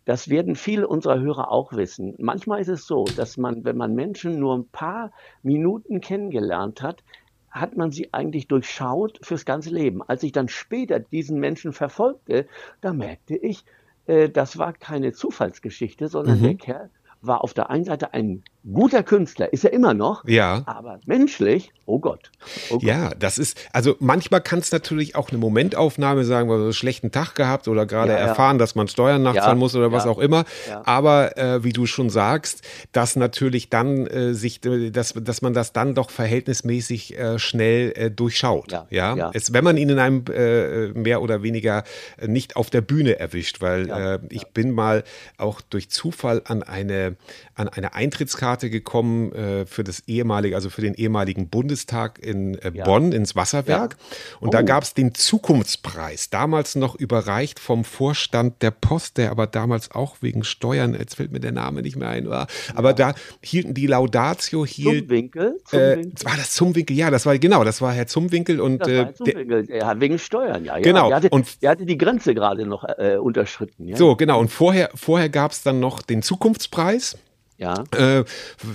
das werden viele unserer Hörer auch wissen. Manchmal ist es so, dass man, wenn man Menschen nur ein paar Minuten kennengelernt hat, hat man sie eigentlich durchschaut fürs ganze Leben. Als ich dann später diesen Menschen verfolgte, da merkte ich, äh, das war keine Zufallsgeschichte, sondern mhm. der Kerl war auf der einen Seite ein guter Künstler, ist er immer noch, ja. aber menschlich, oh Gott. Oh Gott. Ja, das ist, also manchmal kann es natürlich auch eine Momentaufnahme sagen, weil wir einen schlechten Tag gehabt oder gerade ja, erfahren, ja. dass man Steuern nachzahlen muss oder was auch immer. Aber äh, wie du schon sagst, dass natürlich dann äh, sich, äh, dass, dass man das dann doch verhältnismäßig äh, schnell äh, durchschaut. Ja, Es, wenn man ihn in einem äh, mehr oder weniger nicht auf der Bühne erwischt, weil ich bin mal auch durch Zufall an eine, an eine Eintrittskarte Karte gekommen äh, für das ehemalige, also für den ehemaligen Bundestag in äh, ja. Bonn ins Wasserwerk. Ja. Und oh. da gab es den Zukunftspreis, damals noch überreicht vom Vorstand der Post, der aber damals auch wegen Steuern, jetzt fällt mir der Name nicht mehr ein, war. aber da hielten die Laudatio hielt. Zumwinkel? Zumwinkel? Äh, war das Zumwinkel? Ja, das war genau, das war Herr Zumwinkel und das war äh, Zumwinkel. Der, wegen Steuern, ja. Genau. Der hatte, und der hatte die Grenze gerade noch äh, unterschritten. Ja? So, genau. Und vorher, vorher gab es dann noch den Zukunftspreis. Ja. Äh,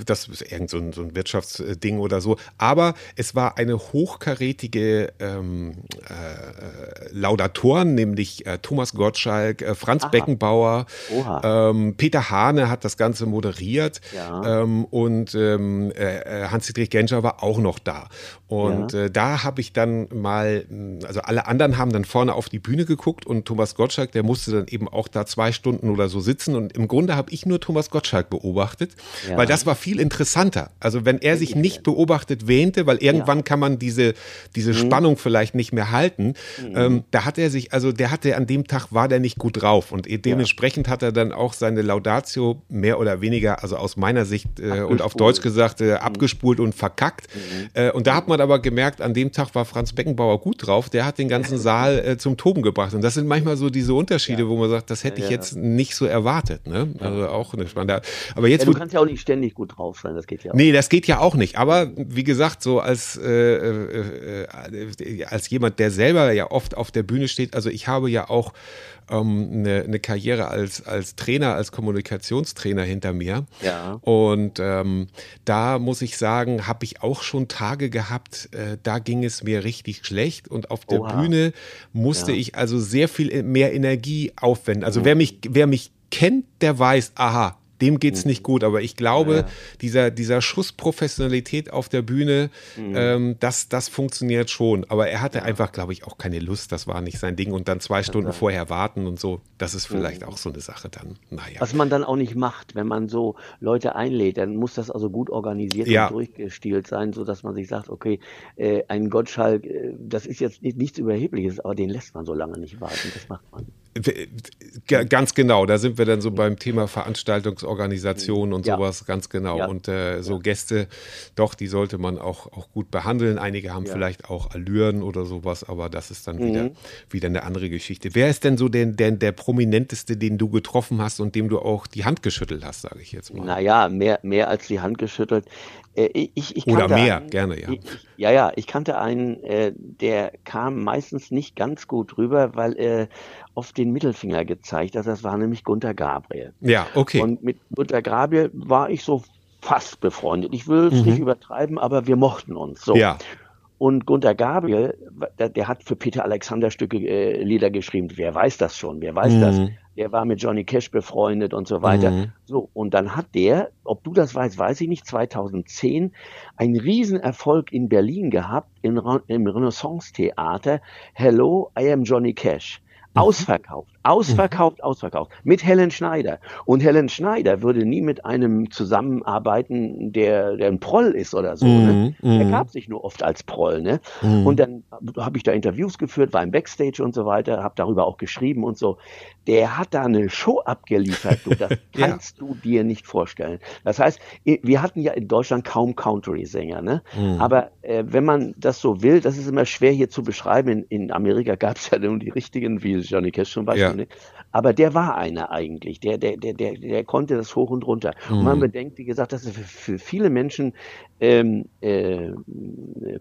das ist irgend so ein, so ein, Wirtschaftsding oder so. Aber es war eine hochkarätige ähm, äh, Laudatoren, nämlich äh, Thomas Gottschalk, äh, Franz Aha. Beckenbauer, ähm, Peter Hane hat das Ganze moderiert ja. ähm, und ähm, äh, Hans-Dietrich Genscher war auch noch da. Und ja. Da habe ich dann mal, also alle anderen haben dann vorne auf die Bühne geguckt und Thomas Gottschalk, der musste dann eben auch da zwei Stunden oder so sitzen. Und im Grunde habe ich nur Thomas Gottschalk beobachtet beobachtet, ja. weil das war viel interessanter. Also wenn er sich nicht beobachtet wähnte, weil irgendwann ja. kann man diese, diese mhm. Spannung vielleicht nicht mehr halten, mhm. ähm, da hat er sich, also der hatte an dem Tag war der nicht gut drauf und dementsprechend ja. hat er dann auch seine Laudatio mehr oder weniger, also aus meiner Sicht äh, und auf Deutsch gesagt, äh, mhm. abgespult und verkackt. Mhm. Äh, und da hat man aber gemerkt, an dem Tag war Franz Beckenbauer gut drauf, der hat den ganzen (laughs) Saal äh, zum Toben gebracht. Und das sind manchmal so diese Unterschiede, wo man sagt, das hätte ich jetzt nicht so erwartet. Ne? Also auch eine spannende. Aber jetzt ja, du kannst ja auch nicht ständig gut drauf sein, das geht ja auch. Nee, das geht ja auch nicht. Aber wie gesagt, so als, äh, äh, äh, als jemand, der selber ja oft auf der Bühne steht, also ich habe ja auch ähm, eine, eine Karriere als, als Trainer, als Kommunikationstrainer hinter mir. Ja. Und ähm, da muss ich sagen, habe ich auch schon Tage gehabt, äh, da ging es mir richtig schlecht und auf der Oha. Bühne musste ja. ich also sehr viel mehr Energie aufwenden. Also mhm. wer mich, wer mich kennt, der weiß, aha, dem geht es mhm. nicht gut. Aber ich glaube, ja, ja. dieser, dieser Schuss Professionalität auf der Bühne, mhm. ähm, das, das funktioniert schon. Aber er hatte ja. einfach, glaube ich, auch keine Lust. Das war nicht sein Ding. Und dann zwei Stunden vorher warten und so, das ist vielleicht mhm. auch so eine Sache dann. Naja. Was man dann auch nicht macht, wenn man so Leute einlädt, dann muss das also gut organisiert und durchgestielt sein, sodass man sich sagt, okay, äh, ein Gottschalk, äh, das ist jetzt nichts Überhebliches, aber den lässt man so lange nicht warten. Das macht man. Ganz genau, da sind wir dann so beim Thema Veranstaltungsorganisation und ja. sowas, ganz genau. Ja. Und äh, so ja. Gäste, doch, die sollte man auch, auch gut behandeln. Einige haben vielleicht auch Allüren oder sowas, aber das ist dann mhm. wieder, wieder eine andere Geschichte. Wer ist denn so der, der, der Prominenteste, den du getroffen hast und dem du auch die Hand geschüttelt hast, sage ich jetzt mal? Naja, mehr, mehr als die Hand geschüttelt. Äh, ich, ich Oder mehr, einen, gerne, ja. Ich, ja, ja, ich kannte einen, äh, der kam meistens nicht ganz gut rüber, weil er oft den Mittelfinger gezeigt, dass das war nämlich Gunter Gabriel. Ja, okay. Und mit Gunter Gabriel war ich so fast befreundet. Ich will es mhm. nicht übertreiben, aber wir mochten uns so. Ja. Und Gunter Gabriel, der, der, hat für Peter Alexander Stücke äh, Lieder geschrieben. Wer weiß das schon? Wer weiß mhm. das? Der war mit Johnny Cash befreundet und so weiter. Mhm. So, und dann hat der, ob du das weißt, weiß ich nicht, 2010 einen Riesenerfolg in Berlin gehabt, in, im Renaissance Theater. Hello, I am Johnny Cash. Mhm. Ausverkauft, ausverkauft, mhm. ausverkauft. Mit Helen Schneider. Und Helen Schneider würde nie mit einem zusammenarbeiten, der, der ein Proll ist oder so. Ne? Mhm. Er gab sich nur oft als Proll. Ne? Mhm. Und dann habe ich da Interviews geführt, war im Backstage und so weiter, habe darüber auch geschrieben und so. Der hat da eine Show abgeliefert. Du, das (laughs) kannst ja. du dir nicht vorstellen. Das heißt, wir hatten ja in Deutschland kaum Country-Sänger. Ne? Mhm. Aber äh, wenn man das so will, das ist immer schwer hier zu beschreiben. In, in Amerika gab es ja nun die richtigen, wie Johnny Cash zum Beispiel. Ja. Ne? Aber der war einer eigentlich. Der, der, der, der, der konnte das hoch und runter. Mhm. Und man mhm. bedenkt, wie gesagt, dass er für, viele Menschen ähm, äh,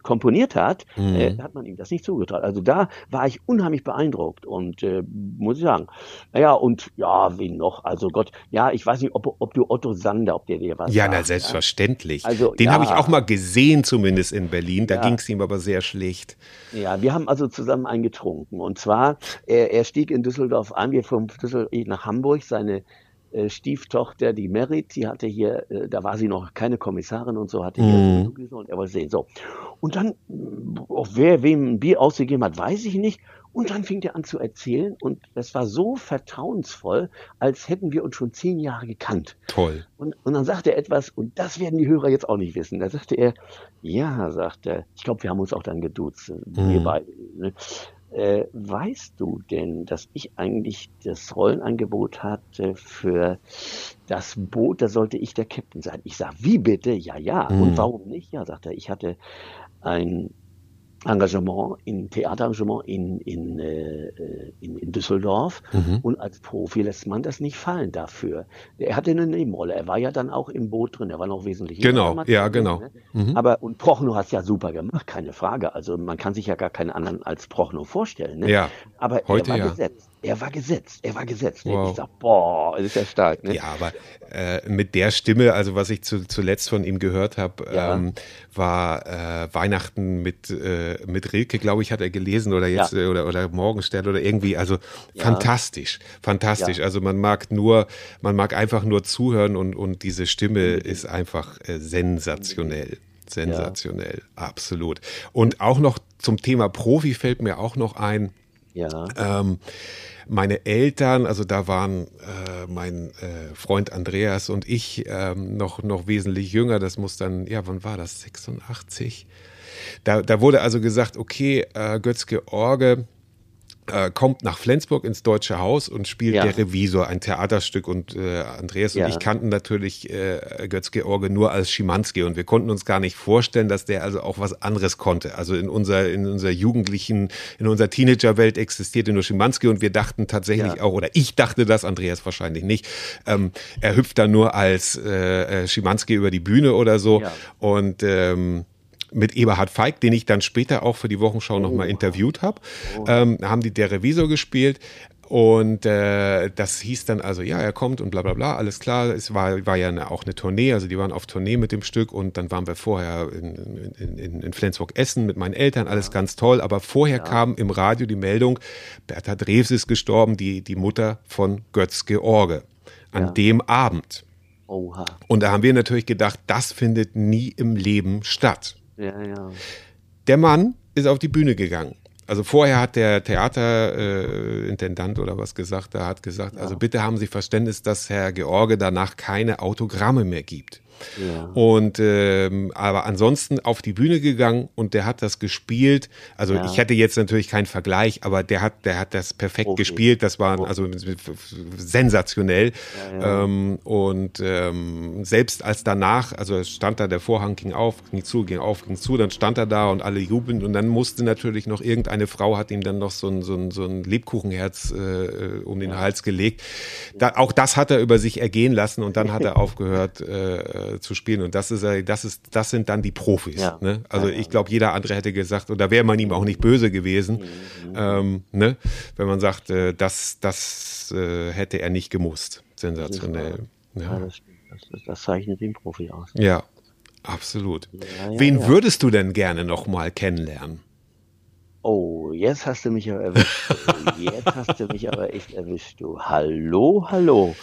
komponiert hat, mhm. äh, hat man ihm das nicht zugetraut. Also da war ich unheimlich beeindruckt und äh, muss ich sagen. Naja, und ja, wen noch? Also Gott, ja, ich weiß nicht, ob, ob du Otto Sander, ob der dir was Ja, sagt, na, selbstverständlich. Ja? Also, Den ja, habe ich auch mal gesehen, zumindest in Berlin. Da ja. ging es ihm aber sehr schlecht. Ja, wir haben also zusammen eingetrunken. Und zwar, er, er stieg in Düsseldorf ein, wir von Düsseldorf nach Hamburg, seine äh, Stieftochter, die Merit, die hatte hier, äh, da war sie noch keine Kommissarin und so, hatte mhm. hier und er wollte sehen. So. Und dann, wer wem ein Bier ausgegeben hat, weiß ich nicht. Und dann fing er an zu erzählen und das war so vertrauensvoll, als hätten wir uns schon zehn Jahre gekannt. Toll. Und, und dann sagte er etwas, und das werden die Hörer jetzt auch nicht wissen. Da sagte er, ja, sagte er, ich glaube, wir haben uns auch dann geduzt, mhm. wir beide. Ne? Äh, weißt du denn, dass ich eigentlich das Rollenangebot hatte für das Boot, da sollte ich der Captain sein? Ich sag, wie bitte? Ja, ja. Mhm. Und warum nicht? Ja, sagt er, ich hatte ein Engagement, in Theaterengagement in, in, äh, in, in Düsseldorf. Mhm. Und als Profi lässt man das nicht fallen dafür. Er hatte eine Nebenrolle. Er war ja dann auch im Boot drin. Er war noch wesentlich. Genau, ja, genau. Ne? Mhm. Aber, und Prochnow hat es ja super gemacht, keine Frage. Also man kann sich ja gar keinen anderen als Prochnow vorstellen. Ne? Ja. Aber Heute er war ja. gesetzt er war gesetzt, er war gesetzt. Wow. Ich sag, boah, das ist ja stark. Ne? Ja, aber äh, mit der Stimme, also was ich zu, zuletzt von ihm gehört habe, ja. ähm, war äh, Weihnachten mit, äh, mit Rilke, glaube ich, hat er gelesen oder jetzt ja. oder, oder Morgenstern oder irgendwie. Also ja. fantastisch, fantastisch. Also man mag nur, man mag einfach nur zuhören und, und diese Stimme mhm. ist einfach äh, sensationell. Sensationell, absolut. Und auch noch zum Thema Profi fällt mir auch noch ein. Ja. Ähm, meine Eltern, also da waren äh, mein äh, Freund Andreas und ich ähm, noch, noch wesentlich jünger. Das muss dann, ja, wann war das? 86? Da, da wurde also gesagt, okay, äh, Götz-George äh, kommt nach Flensburg ins Deutsche Haus und spielt ja. der Revisor, ein Theaterstück. Und äh, Andreas ja. und ich kannten natürlich äh, Götz-George nur als Schimanski und wir konnten uns gar nicht vorstellen, dass der also auch was anderes konnte. Also in unserer, in unserer jugendlichen, in unserer Teenagerwelt existierte nur Schimanski und wir dachten tatsächlich ja. auch, oder ich dachte das, Andreas wahrscheinlich nicht, ähm, er hüpft da nur als äh, äh Schimanski über die Bühne oder so. Und ähm, mit Eberhard Feig, den ich dann später auch für die Wochenschau oh. nochmal interviewt habe. Oh. Ähm, haben die der Revisor gespielt. Und äh, das hieß dann also, ja, er kommt und bla bla bla, alles klar. Es war, war ja eine, auch eine Tournee, also die waren auf Tournee mit dem Stück und dann waren wir vorher in, in, in, in Flensburg Essen mit meinen Eltern, alles ja. ganz toll. Aber vorher ja. kam im Radio die Meldung, Bertha Drews ist gestorben, die, die Mutter von Götz George, an ja. dem Abend. Oha. Und da haben wir natürlich gedacht, das findet nie im Leben statt. Ja, ja. Der Mann ist auf die Bühne gegangen. Also vorher hat der Theaterintendant äh, oder was gesagt, da hat gesagt, ja. also bitte haben Sie Verständnis, dass Herr George danach keine Autogramme mehr gibt. Ja. Und ähm, aber ansonsten auf die Bühne gegangen und der hat das gespielt. Also ja. ich hätte jetzt natürlich keinen Vergleich, aber der hat, der hat das perfekt okay. gespielt. Das war also sensationell. Ja, ähm, und ähm, selbst als danach, also stand da, der Vorhang ging auf, ging zu, ging auf, ging zu, dann stand er da und alle jubeln und dann musste natürlich noch irgendeine Frau hat ihm dann noch so ein, so ein, so ein Lebkuchenherz äh, um den Hals gelegt. Da, auch das hat er über sich ergehen lassen und dann hat er (laughs) aufgehört, äh, äh, zu spielen. Und das ist, das ist, das sind dann die Profis. Ja. Ne? Also ja, ich glaube, jeder andere hätte gesagt, und da wäre man ihm auch nicht böse gewesen, mhm. ähm, ne? wenn man sagt, äh, das, das äh, hätte er nicht gemusst. Sensationell. Ja, das, das, das, zeichnet den Profi aus. Ja, absolut. Wen würdest du denn gerne noch mal kennenlernen? Oh, jetzt hast du mich aber erwischt. jetzt hast du mich aber echt erwischt, du. Hallo, hallo.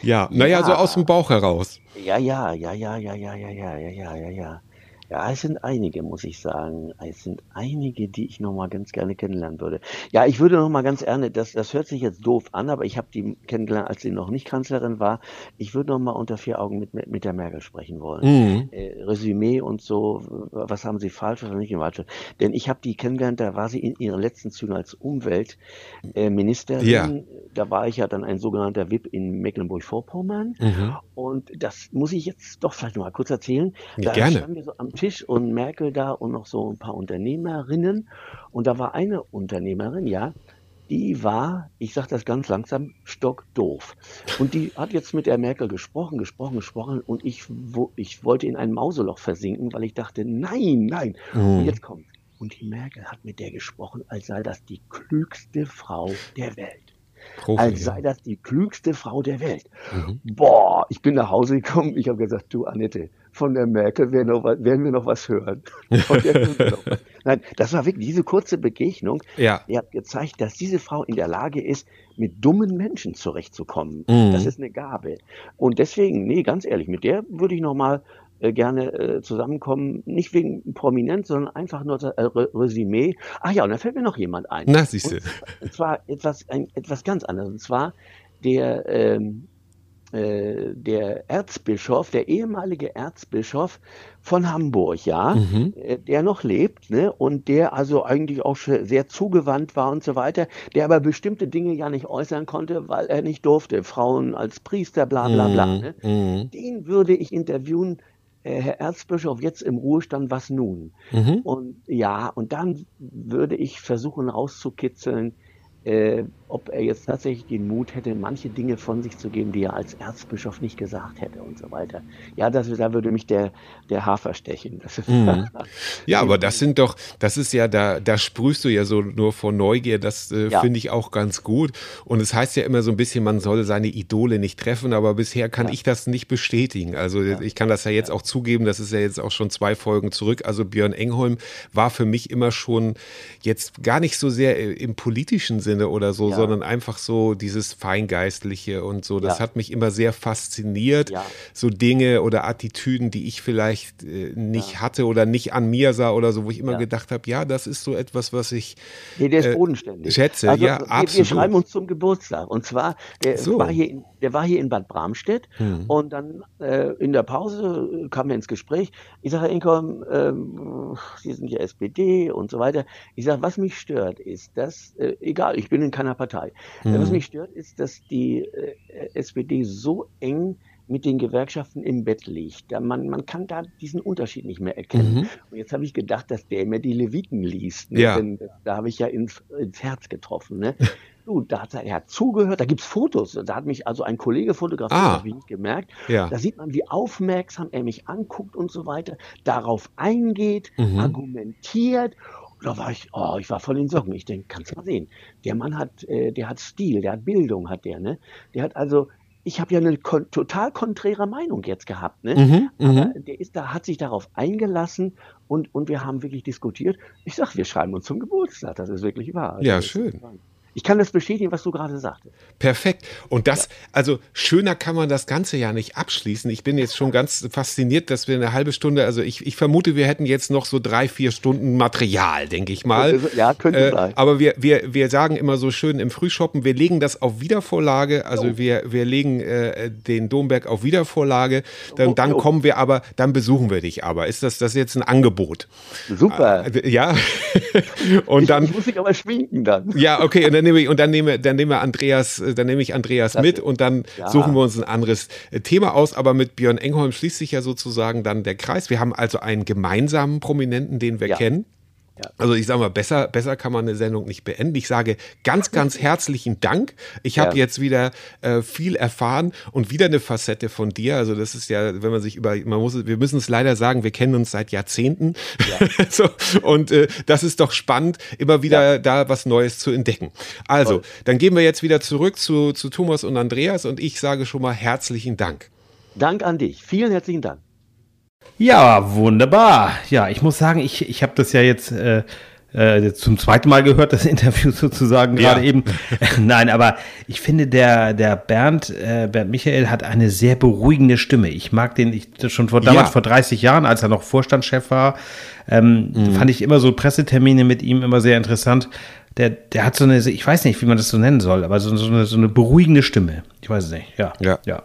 Ja, naja, ja. so aus dem Bauch heraus. Ja, ja, ja, ja, ja, ja, ja, ja, ja, ja, ja, ja. Ja, es sind einige, muss ich sagen. Es sind einige, die ich noch mal ganz gerne kennenlernen würde. Ja, ich würde noch mal ganz gerne, das, das hört sich jetzt doof an, aber ich habe die kennengelernt, als sie noch nicht Kanzlerin war. Ich würde noch mal unter vier Augen mit, mit der Merkel sprechen wollen. Mhm. Äh, Resümee und so, was haben sie falsch oder nicht im falsch? Denn ich habe die kennengelernt, da war sie in ihren letzten Zügen als Umweltministerin. ja. Da war ich ja dann ein sogenannter VIP in Mecklenburg-Vorpommern. Mhm. Und das muss ich jetzt doch vielleicht noch mal kurz erzählen. Da gerne. standen wir so am Tisch und Merkel da und noch so ein paar Unternehmerinnen. Und da war eine Unternehmerin, ja, die war, ich sage das ganz langsam, stockdoof. Und die hat jetzt mit der Merkel gesprochen, gesprochen, gesprochen und ich, wo, ich wollte in ein Mauseloch versinken, weil ich dachte, nein, nein. Mhm. Und jetzt kommt. Und die Merkel hat mit der gesprochen, als sei das die klügste Frau der Welt. Profi, als sei das die klügste Frau der Welt. Mhm. Boah, ich bin nach Hause gekommen, ich habe gesagt, du Annette, von der Merkel werden, wir noch was hören. (laughs) Nein, das war wirklich diese kurze Begegnung. Ja. Die hat gezeigt, dass diese Frau in der Lage ist, mit dummen Menschen zurechtzukommen. Mhm. Das ist eine Gabe. Und deswegen, nee, ganz ehrlich, mit der würde ich noch mal äh, gerne äh, zusammenkommen, nicht wegen Prominenz, sondern einfach nur äh, Resümee. Ach ja, und da fällt mir noch jemand ein. Na, siehst du. Und zwar etwas, ein, etwas ganz anderes. Und zwar der ähm, äh, der Erzbischof, der ehemalige Erzbischof von Hamburg, ja, mhm. Äh, der noch lebt, ne, und der also eigentlich auch sehr zugewandt war und so weiter, der aber bestimmte Dinge ja nicht äußern konnte, weil er nicht durfte, Frauen als Priester, bla bla bla. Mhm. Ne? Mhm. Den würde ich interviewen, Herr Erzbischof, jetzt im Ruhestand, was nun? Mhm. Und ja, und dann würde ich versuchen rauszukitzeln, äh, ob er jetzt tatsächlich den Mut hätte, manche Dinge von sich zu geben, die er als Erzbischof nicht gesagt hätte und so weiter. Ja, das, da würde mich der, der Hafer stechen. Mhm. (laughs) ja, aber das sind doch, das ist ja, da, da sprühst du ja so nur vor Neugier, das äh, ja. finde ich auch ganz gut. Und es heißt ja immer so ein bisschen, man soll seine Idole nicht treffen, aber bisher kann ja. ich das nicht bestätigen. Also ja. ich kann das ja jetzt auch zugeben, das ist ja jetzt auch schon zwei Folgen zurück. Also Björn Engholm war für mich immer schon jetzt gar nicht so sehr im politischen Sinne oder so, sondern einfach so dieses Feingeistliche und so. Das ja. hat mich immer sehr fasziniert. Ja. So Dinge oder Attitüden, die ich vielleicht äh, nicht ja. hatte oder nicht an mir sah oder so, wo ich immer gedacht habe, ja, das ist so etwas, was ich nee, der ist äh, bodenständig. schätze. Also, ja, wir, absolut. Wir schreiben uns zum Geburtstag. Und zwar, der, so. war, hier in, der war hier in Bad Bramstedt hm. und dann äh, in der Pause kamen wir ins Gespräch. Ich sage, Herr Inkom, ähm, Sie sind ja SPD und so weiter. Ich sage, was mich stört, ist, dass, äh, egal, ich bin in keiner Partei. Mhm. Was mich stört, ist, dass die äh, SPD so eng mit den Gewerkschaften im Bett liegt. Da man, man kann da diesen Unterschied nicht mehr erkennen. Mhm. Und jetzt habe ich gedacht, dass der immer die Leviten liest. Ne? Ja. Denn da habe ich ja ins, ins Herz getroffen. Ne? (laughs) Du, da hat er, er hat zugehört, da gibt's Fotos. Da hat mich also ein Kollege fotografiert, ah. habe ich nicht gemerkt. Ja. Da sieht man, wie aufmerksam er mich anguckt und so weiter, darauf eingeht, mhm. argumentiert da war ich, oh, ich war voll in Sorgen. Ich denke, kannst du mal sehen. Der Mann hat, äh, der hat Stil, der hat Bildung, hat der, ne? Der hat also, ich habe ja eine kon total konträre Meinung jetzt gehabt, ne? Mhm, mhm. Aber der ist da, hat sich darauf eingelassen und, und wir haben wirklich diskutiert. Ich sag, wir schreiben uns zum Geburtstag, das ist wirklich wahr. ja, schön. Ich kann das bestätigen, was du gerade sagtest. Perfekt. Und das, ja. also schöner kann man das Ganze ja nicht abschließen. Ich bin jetzt schon ganz fasziniert, dass wir eine halbe Stunde, also ich, ich vermute, wir hätten jetzt noch so drei, vier Stunden Material, denke ich mal. Ja, könnte äh, sein. Aber wir, wir, wir sagen immer so schön im Frühshoppen, wir legen das auf Wiedervorlage, also oh. wir, wir legen äh, den Domberg auf Wiedervorlage. Dann, dann oh. kommen wir aber, dann besuchen wir dich aber. Ist das, das jetzt ein Angebot? Super. Äh, ja. (laughs) und ich, dann. Ich muss mich aber schminken dann. Ja, okay. Und dann nehme ich, und dann nehme, dann nehme Andreas, äh, dann nehme ich Andreas mit und dann ja. suchen wir uns ein anderes äh, Thema aus. Aber mit Björn Engholm schließt sich ja sozusagen dann der Kreis. Wir haben also einen gemeinsamen Prominenten, den wir ja. kennen. Ja. Also ich sage mal, besser, besser kann man eine Sendung nicht beenden. Ich sage ganz, ganz herzlichen Dank. Ich habe ja. jetzt wieder äh, viel erfahren und wieder eine Facette von dir. Also das ist ja, wenn man sich über, man muss, wir müssen es leider sagen, wir kennen uns seit Jahrzehnten. Ja. (laughs) so, und äh, das ist doch spannend, immer wieder da was Neues zu entdecken. Also, Toll. dann gehen wir jetzt wieder zurück zu, zu Thomas und Andreas und ich sage schon mal herzlichen Dank. Dank an dich. Vielen herzlichen Dank. Ja, wunderbar. Ja, ich muss sagen, ich, ich habe das ja jetzt äh, äh, zum zweiten Mal gehört, das (laughs) Interview sozusagen gerade ja. eben. (laughs) Nein, aber ich finde, der, der Bernd, äh, Bernd Michael hat eine sehr beruhigende Stimme. Ich mag den ich, schon vor damals ja. vor 30 Jahren, als er noch Vorstandschef war, ähm, mhm. fand ich immer so Pressetermine mit ihm immer sehr interessant der, der hat so eine, ich weiß nicht, wie man das so nennen soll, aber so, so, eine, so eine beruhigende Stimme. Ich weiß es nicht, ja. ja. ja.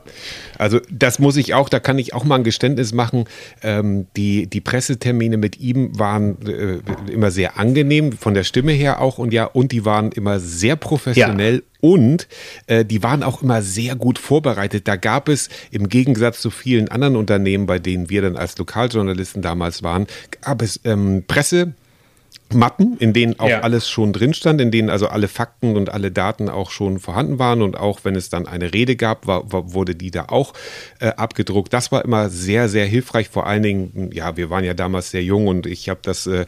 Also das muss ich auch, da kann ich auch mal ein Geständnis machen. Ähm, die, die Pressetermine mit ihm waren äh, immer sehr angenehm, von der Stimme her auch und ja, und die waren immer sehr professionell ja. Und äh, die waren auch immer sehr gut vorbereitet. Da gab es im Gegensatz zu vielen anderen Unternehmen, bei denen wir dann als Lokaljournalisten damals waren, gab es ähm, Presse, Mappen, in denen auch ja. alles schon drin stand, in denen also alle Fakten und alle Daten auch schon vorhanden waren und auch wenn es dann eine Rede gab, war, war, wurde die da auch äh, abgedruckt. Das war immer sehr, sehr hilfreich. Vor allen Dingen, ja, wir waren ja damals sehr jung und ich habe das äh,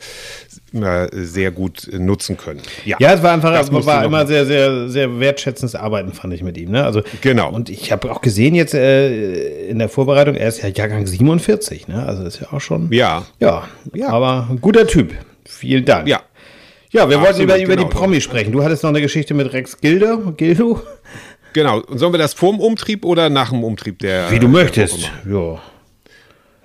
immer sehr gut nutzen können. Ja, ja es war einfach, es war immer sehr, sehr, sehr wertschätzendes Arbeiten, fand ich mit ihm. Ne? Also, genau. Und ich habe auch gesehen jetzt äh, in der Vorbereitung, er ist ja Jahrgang 47, ne? Also ist ja auch schon. Ja. Ja, ja. aber ein guter Typ. Vielen Dank. Ja. Ja, wir Absolut, wollten über, über genau. die Promis sprechen. Du hattest noch eine Geschichte mit Rex Gildo. Gildo? Genau. Und sollen wir das vor dem Umtrieb oder nach dem Umtrieb der? Wie du möchtest. Ja.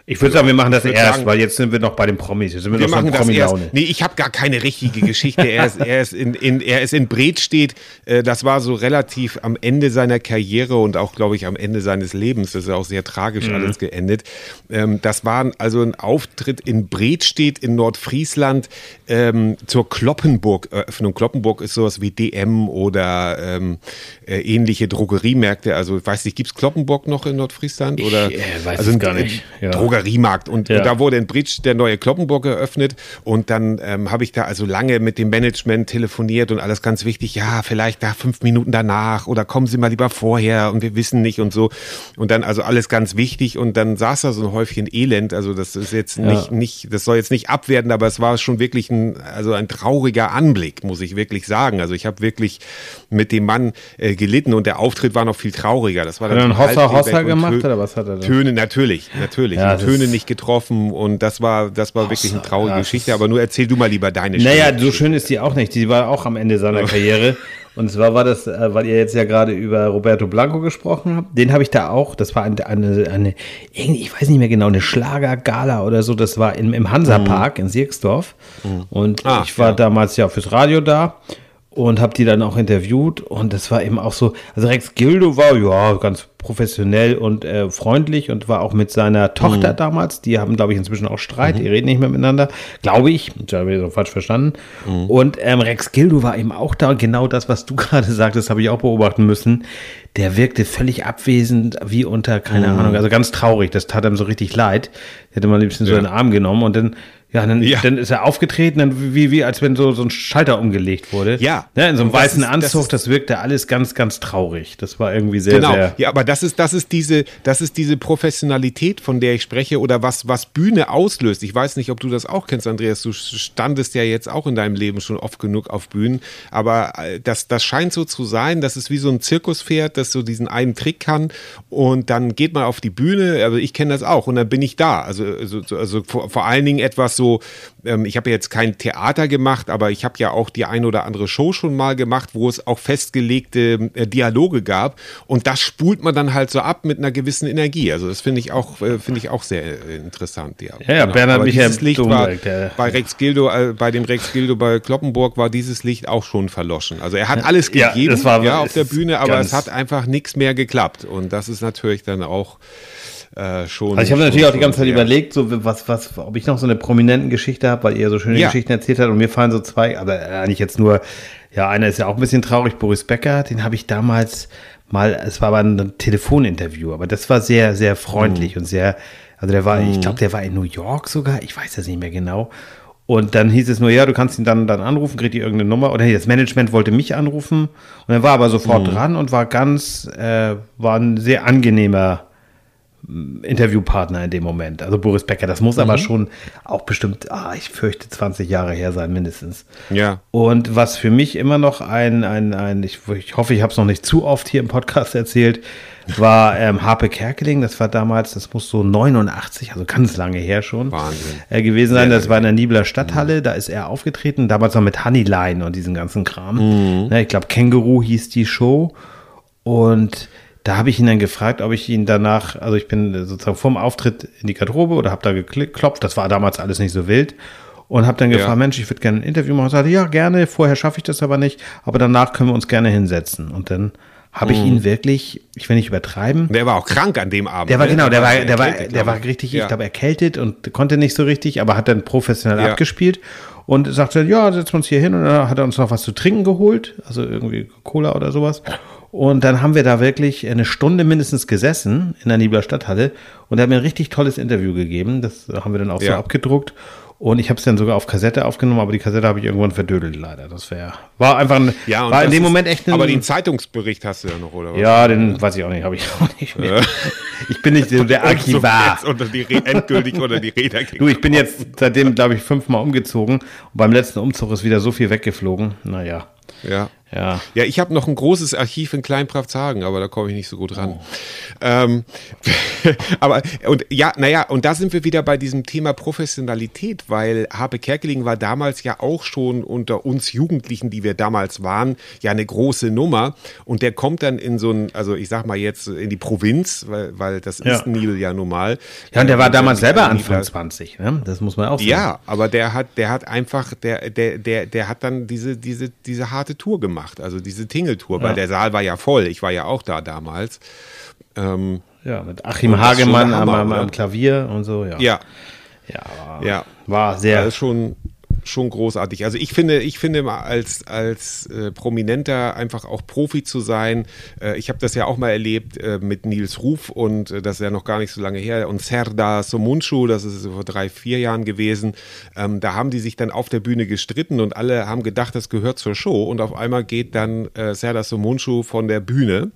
Ich würde sagen, wir machen das erst, sagen, weil jetzt sind wir noch bei den Promis. Jetzt sind wir, wir machen das erst. Nee, ich habe gar keine richtige Geschichte. er ist, er ist in, in, er ist in Bredstedt. Äh, das war so relativ am Ende seiner Karriere und auch, glaube ich, am Ende seines Lebens. Das ist auch sehr tragisch mhm. alles geendet. Ähm, das war also ein Auftritt in Bredstedt in Nordfriesland ähm, zur Kloppenburg-Eröffnung. Kloppenburg ist sowas wie DM oder ähm, äh, ähnliche Drogeriemärkte. Also, ich weiß nicht, gibt es Kloppenburg noch in Nordfriesland? Oder, ich äh, weiß also es gar nicht. Ja. Drogeriemarkt. Und, ja. und, da wurde in Bridge der neue Kloppenburg eröffnet. Und dann ähm, habe ich da also lange mit dem Management telefoniert und alles ganz wichtig. Ja, vielleicht da fünf Minuten danach oder kommen Sie mal lieber vorher und wir wissen nicht und so. Und dann also alles ganz wichtig. Und dann saß da so ein Häufchen Elend. Also das ist jetzt ja. nicht, nicht, das soll jetzt nicht abwerten, aber es war schon wirklich ein, also ein trauriger Anblick, muss ich wirklich sagen. Also ich habe wirklich mit dem Mann äh, gelitten und der Auftritt war noch viel trauriger. Das war dann er einen Hossa Hossa gemacht oder was hat er da? Töne, natürlich, natürlich. Ja, Töne nicht getroffen und das war, das war wirklich eine traurige ja, Geschichte. Aber nur erzähl du mal lieber deine Naja, so schön ist die auch nicht. Die war auch am Ende seiner Karriere. Und zwar war das, äh, weil ihr jetzt ja gerade über Roberto Blanco gesprochen habt. Den habe ich da auch. Das war eine, eine, eine, ich weiß nicht mehr genau, eine Schlagergala oder so. Das war im, im Hansapark mhm. in Sierksdorf. Mhm. Und ah, ich war ja. damals ja fürs Radio da und habe die dann auch interviewt und das war eben auch so, also Rex Gildo war ja ganz professionell und äh, freundlich und war auch mit seiner Tochter mhm. damals, die haben glaube ich inzwischen auch Streit, mhm. die reden nicht mehr miteinander, glaube ich, ich habe ich so falsch verstanden mhm. und ähm, Rex Gildo war eben auch da, genau das, was du (laughs) gerade sagtest, habe ich auch beobachten müssen, der wirkte völlig abwesend, wie unter, keine mhm. Ahnung, also ganz traurig, das tat ihm so richtig leid, hätte man liebsten so ja. in den Arm genommen und dann ja, dann, ja. dann ist er aufgetreten, dann wie, wie als wenn so, so ein Schalter umgelegt wurde. Ja. ja in so einem weißen ist, Anzug, das, das, wirkte alles ganz, ganz traurig. Das war irgendwie sehr, genau. sehr. Ja, aber das ist, das ist diese, das ist diese Professionalität, von der ich spreche, oder was, was Bühne auslöst. Ich weiß nicht, ob du das auch kennst, Andreas. Du standest ja jetzt auch in deinem Leben schon oft genug auf Bühnen. Aber äh, das, das scheint so zu sein, dass es wie so ein Zirkuspferd, das so diesen einen Trick kann. Und dann geht man auf die Bühne. Also ich kenne das auch. Und dann bin ich da. Also, also, also vor, vor allen Dingen etwas so, ähm, ich habe jetzt kein Theater gemacht, aber ich habe ja auch die ein oder andere Show schon mal gemacht, wo es auch festgelegte äh, Dialoge gab und das spult man dann halt so ab mit einer gewissen Energie. Also das finde ich auch äh, finde ich auch sehr äh, interessant. Ja, ja, genau. Bernhard Michael Licht war bei Rex Gildo, äh, bei dem Rex Gildo bei Kloppenburg war dieses Licht auch schon verloschen. Also er hat alles gegeben ja, war, ja, auf der Bühne, aber es hat einfach nichts mehr geklappt und das ist natürlich dann auch äh, schon. Also ich habe natürlich auch die ganze Zeit ja. überlegt, so was, was, ob ich noch so eine prominenten Geschichte habe, weil ihr so schöne ja. Geschichten erzählt habt und mir fallen so zwei, aber eigentlich jetzt nur, ja, einer ist ja auch ein bisschen traurig, Boris Becker, den habe ich damals mal, es war aber ein Telefoninterview, aber das war sehr, sehr freundlich mhm. und sehr, also der war, mhm. ich glaube, der war in New York sogar, ich weiß das nicht mehr genau. Und dann hieß es nur, ja, du kannst ihn dann, dann anrufen, kriegt ihr irgendeine Nummer. Oder das Management wollte mich anrufen. Und er war aber sofort mhm. dran und war ganz, äh, war ein sehr angenehmer Interviewpartner in dem Moment. Also Boris Becker, das muss mhm. aber schon auch bestimmt, ah, ich fürchte, 20 Jahre her sein, mindestens. Ja. Und was für mich immer noch ein, ein, ein ich, ich hoffe, ich habe es noch nicht zu oft hier im Podcast erzählt, war ähm, Harpe Kerkeling, das war damals, das muss so 89, also ganz lange her schon. Äh, gewesen sein. Das war in der Nibler Stadthalle, mhm. da ist er aufgetreten, damals noch mit Honeyline und diesem ganzen Kram. Mhm. Ja, ich glaube, Känguru hieß die Show. Und da habe ich ihn dann gefragt, ob ich ihn danach, also ich bin sozusagen vorm Auftritt in die Garderobe oder habe da geklopft, das war damals alles nicht so wild und habe dann gefragt, ja. Mensch, ich würde gerne ein Interview machen. Und sagte, ja, gerne, vorher schaffe ich das aber nicht, aber danach können wir uns gerne hinsetzen. Und dann habe ich mhm. ihn wirklich, ich will nicht übertreiben. Der war auch krank an dem Abend. Der war ne? genau, der, war, der war, der war richtig, ja. ich glaube, erkältet und konnte nicht so richtig, aber hat dann professionell ja. abgespielt und sagte, ja, setzen wir uns hier hin und dann hat er uns noch was zu trinken geholt, also irgendwie Cola oder sowas. Und dann haben wir da wirklich eine Stunde mindestens gesessen in der Nibler Stadthalle und er hat mir ein richtig tolles Interview gegeben. Das haben wir dann auch ja. so abgedruckt. Und ich habe es dann sogar auf Kassette aufgenommen, aber die Kassette habe ich irgendwann verdödelt, leider. Das wäre, war einfach ein, ja, war in dem Moment echt ein, Aber den Zeitungsbericht hast du ja noch, oder was? Ja, den weiß ich auch nicht, habe ich (laughs) auch nicht mehr. ich bin nicht der (laughs) Archivar. unter die, endgültig unter die Räder. (laughs) Du, ich bin jetzt seitdem, glaube ich, fünfmal umgezogen. Und beim letzten Umzug ist wieder so viel weggeflogen. Naja. Ja. Ja, ja ich habe noch ein großes Archiv in Kleinprafthagen, aber da komme ich nicht so gut ran. Oh. Ähm, (laughs) aber, und ja, naja, und da sind wir wieder bei diesem Thema Professionalität, weil Habe Kerkeling war damals ja auch schon unter uns Jugendlichen, die wir damals waren, ja eine große Nummer. Und der kommt dann in so ein, also ich sag mal jetzt in die Provinz, weil, weil das ja. ist Nil ja normal. Ja, und der war damals selber Anfang 20, ne? Das muss man auch sagen. Ja, aber der hat, der hat einfach, der, der, der, der hat dann diese, diese, diese harte Tour gemacht also diese Tingeltour, ja. weil der Saal war ja voll. Ich war ja auch da damals. Ähm, ja, mit Achim Hagemann Hammer, am, am, Klavier und so, ja. Ja. Ja, ja. war sehr. Das ist schon, schon großartig. Also ich finde, ich finde als, als äh, Prominenter einfach auch Profi zu sein. Äh, ich habe das ja auch mal erlebt äh, mit Nils Ruf und äh, das ist ja noch gar nicht so lange her. Und Serda Somunchu, das ist vor drei, vier Jahren gewesen. Ähm, da haben die sich dann auf der Bühne gestritten und alle haben gedacht, das gehört zur Show. Und auf einmal geht dann äh, Serda Somunchu von der Bühne,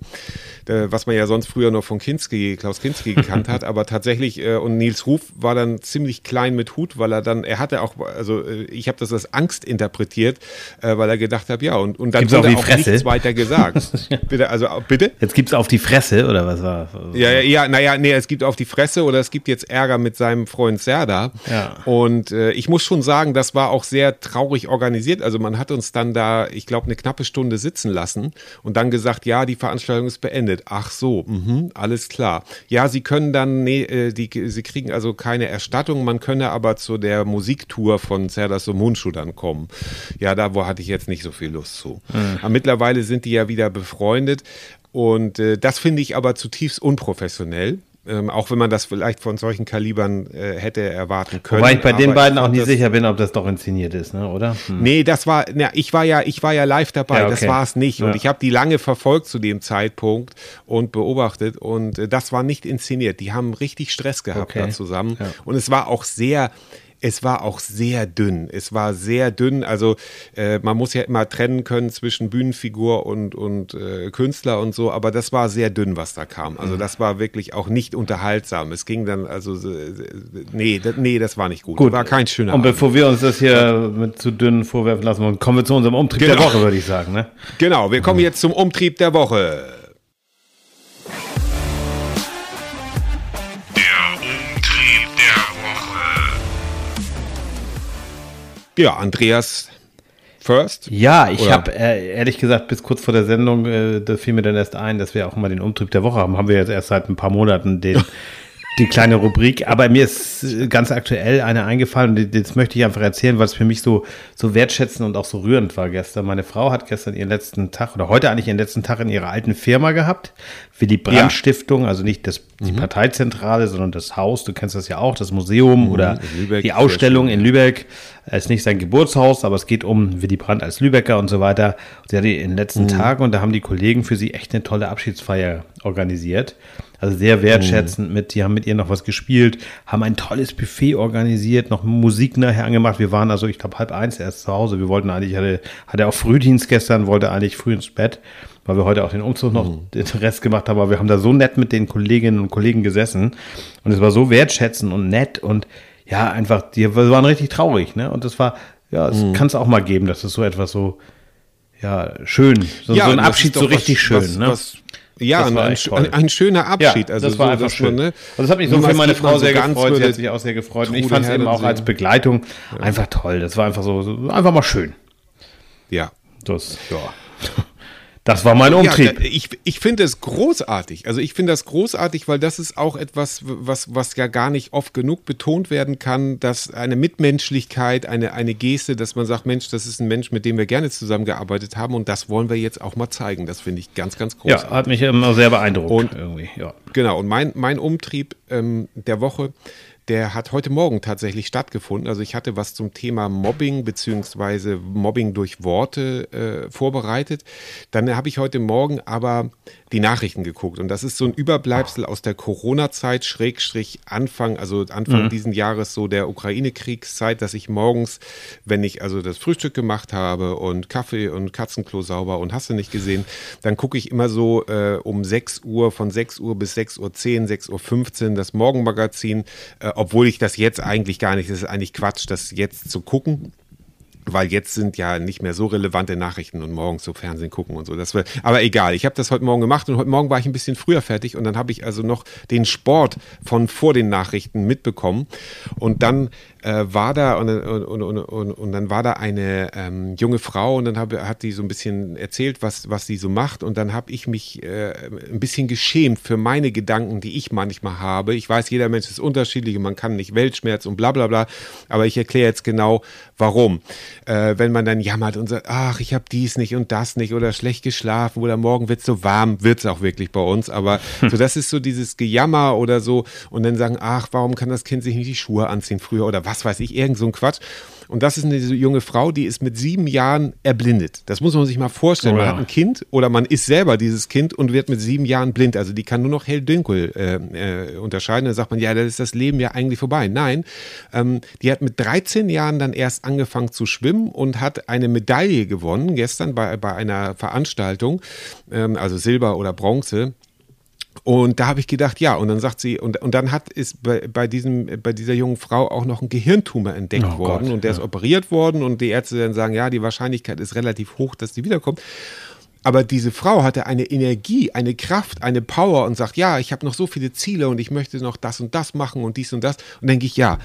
äh, was man ja sonst früher noch von Kinski, Klaus Kinski gekannt hat. (laughs) Aber tatsächlich, und Nils Ruf war dann ziemlich klein mit Hut, weil er dann, er hatte auch, also ich ich habe das als Angst interpretiert, äh, weil er gedacht hat, ja, und, und dann Gibt's wurde auch, auch nichts weiter gesagt. (laughs) bitte, also bitte? Jetzt gibt es auf die Fresse, oder was war? Ja, ja, ja, naja, nee, es gibt auf die Fresse oder es gibt jetzt Ärger mit seinem Freund Serda. Ja. Und äh, ich muss schon sagen, das war auch sehr traurig organisiert. Also man hat uns dann da, ich glaube, eine knappe Stunde sitzen lassen und dann gesagt, ja, die Veranstaltung ist beendet. Ach so, mh, alles klar. Ja, sie können dann, nee, äh, die, sie kriegen also keine Erstattung, man könne aber zu der Musiktour von Serdas so Mundschuh dann kommen. Ja, da wo hatte ich jetzt nicht so viel Lust zu. Mhm. Aber mittlerweile sind die ja wieder befreundet und äh, das finde ich aber zutiefst unprofessionell. Ähm, auch wenn man das vielleicht von solchen Kalibern äh, hätte erwarten können. Wobei ich bei den beiden auch nicht sicher bin, ob das doch inszeniert ist, ne? oder? Hm. Nee, das war, na, ich war ja, ich war ja live dabei, ja, okay. das war es nicht. Ja. Und ich habe die lange verfolgt zu dem Zeitpunkt und beobachtet und äh, das war nicht inszeniert. Die haben richtig Stress gehabt okay. da zusammen. Ja. Und es war auch sehr, es war auch sehr dünn. Es war sehr dünn. Also äh, man muss ja immer trennen können zwischen Bühnenfigur und, und äh, Künstler und so, aber das war sehr dünn, was da kam. Also mhm. das war wirklich auch nicht unterhaltsam. Es ging dann, also nee, das, nee, das war nicht gut. gut. War kein schöner Und bevor wir uns das hier mit zu dünn vorwerfen lassen, kommen wir zu unserem Umtrieb genau. der Woche, würde ich sagen. Ne? Genau, wir kommen jetzt zum Umtrieb der Woche. Ja, Andreas First? Ja, ich habe äh, ehrlich gesagt bis kurz vor der Sendung, äh, da fiel mir dann erst ein, dass wir auch immer den Umtrieb der Woche haben. Haben wir jetzt erst seit ein paar Monaten den, (laughs) die kleine Rubrik. Aber mir ist ganz aktuell eine eingefallen und das möchte ich einfach erzählen, weil es für mich so, so wertschätzend und auch so rührend war gestern. Meine Frau hat gestern ihren letzten Tag oder heute eigentlich ihren letzten Tag in ihrer alten Firma gehabt. Willy Brandt Stiftung, also nicht das, die mhm. Parteizentrale, sondern das Haus. Du kennst das ja auch, das Museum mhm, oder die Ausstellung in Lübeck. Es ist nicht sein Geburtshaus, aber es geht um Willy Brandt als Lübecker und so weiter. Sie hatte in den letzten mhm. Tagen und da haben die Kollegen für sie echt eine tolle Abschiedsfeier organisiert. Also sehr wertschätzend mhm. mit, die haben mit ihr noch was gespielt, haben ein tolles Buffet organisiert, noch Musik nachher angemacht. Wir waren also, ich glaube, halb eins erst zu Hause. Wir wollten eigentlich, hatte, hatte auch Frühdienst gestern, wollte eigentlich früh ins Bett, weil wir heute auch den Umzug noch mhm. den Rest gemacht haben. Aber wir haben da so nett mit den Kolleginnen und Kollegen gesessen und es war so wertschätzend und nett und ja, einfach, die waren richtig traurig, ne? Und das war, ja, es mhm. kann es auch mal geben, dass es so etwas so, ja, schön, so, ja, so ein Abschied so richtig was, schön, was, ne? Was, ja, ein, ein, ein, schöner Abschied. Ja, also das war so, einfach schön. Man, ne, also das hat mich so für meine Frau sehr gefreut. Sie hat sich auch sehr gefreut. Und ich fand es eben auch als Begleitung ja. einfach toll. Das war einfach so, so, einfach mal schön. Ja. Das, ja. (laughs) Das war mein Umtrieb. Ja, ich ich finde es großartig. Also ich finde das großartig, weil das ist auch etwas, was, was ja gar nicht oft genug betont werden kann, dass eine Mitmenschlichkeit, eine, eine Geste, dass man sagt, Mensch, das ist ein Mensch, mit dem wir gerne zusammengearbeitet haben und das wollen wir jetzt auch mal zeigen. Das finde ich ganz, ganz großartig. Ja, hat mich immer sehr beeindruckt und, irgendwie. Ja. Genau, und mein, mein Umtrieb ähm, der Woche der hat heute Morgen tatsächlich stattgefunden. Also ich hatte was zum Thema Mobbing beziehungsweise Mobbing durch Worte äh, vorbereitet. Dann habe ich heute Morgen aber die Nachrichten geguckt. Und das ist so ein Überbleibsel aus der Corona-Zeit, Schrägstrich Anfang, also Anfang mhm. diesen Jahres, so der Ukraine-Kriegszeit, dass ich morgens, wenn ich also das Frühstück gemacht habe und Kaffee und Katzenklo sauber und hast du nicht gesehen, dann gucke ich immer so äh, um 6 Uhr, von 6 Uhr bis 6 Uhr 10, 6 Uhr 15 das Morgenmagazin, äh, obwohl ich das jetzt eigentlich gar nicht, das ist eigentlich Quatsch, das jetzt zu gucken weil jetzt sind ja nicht mehr so relevante Nachrichten und morgens so Fernsehen gucken und so. Das war, aber egal, ich habe das heute Morgen gemacht und heute Morgen war ich ein bisschen früher fertig und dann habe ich also noch den Sport von vor den Nachrichten mitbekommen und dann äh, war da und, und, und, und, und dann war da eine ähm, junge Frau und dann hab, hat die so ein bisschen erzählt, was, was sie so macht und dann habe ich mich äh, ein bisschen geschämt für meine Gedanken, die ich manchmal habe. Ich weiß, jeder Mensch ist unterschiedlich und man kann nicht Weltschmerz und bla bla bla, aber ich erkläre jetzt genau, warum. Äh, wenn man dann jammert und sagt, ach, ich habe dies nicht und das nicht oder schlecht geschlafen oder morgen wird es so warm, wird es auch wirklich bei uns, aber so das ist so dieses Gejammer oder so und dann sagen, ach, warum kann das Kind sich nicht die Schuhe anziehen früher oder was was weiß ich, irgend so ein Quatsch. Und das ist eine junge Frau, die ist mit sieben Jahren erblindet. Das muss man sich mal vorstellen. Oh ja. Man hat ein Kind oder man ist selber dieses Kind und wird mit sieben Jahren blind. Also die kann nur noch hell-dunkel äh, äh, unterscheiden. Dann sagt man, ja, da ist das Leben ja eigentlich vorbei. Nein, ähm, die hat mit 13 Jahren dann erst angefangen zu schwimmen und hat eine Medaille gewonnen gestern bei, bei einer Veranstaltung, ähm, also Silber oder Bronze. Und da habe ich gedacht, ja, und dann sagt sie, und, und dann hat ist bei, bei, diesem, bei dieser jungen Frau auch noch ein Gehirntumor entdeckt oh worden Gott, und der ja. ist operiert worden und die Ärzte dann sagen, ja, die Wahrscheinlichkeit ist relativ hoch, dass die wiederkommt. Aber diese Frau hatte eine Energie, eine Kraft, eine Power und sagt, ja, ich habe noch so viele Ziele und ich möchte noch das und das machen und dies und das. Und denke ich, ja,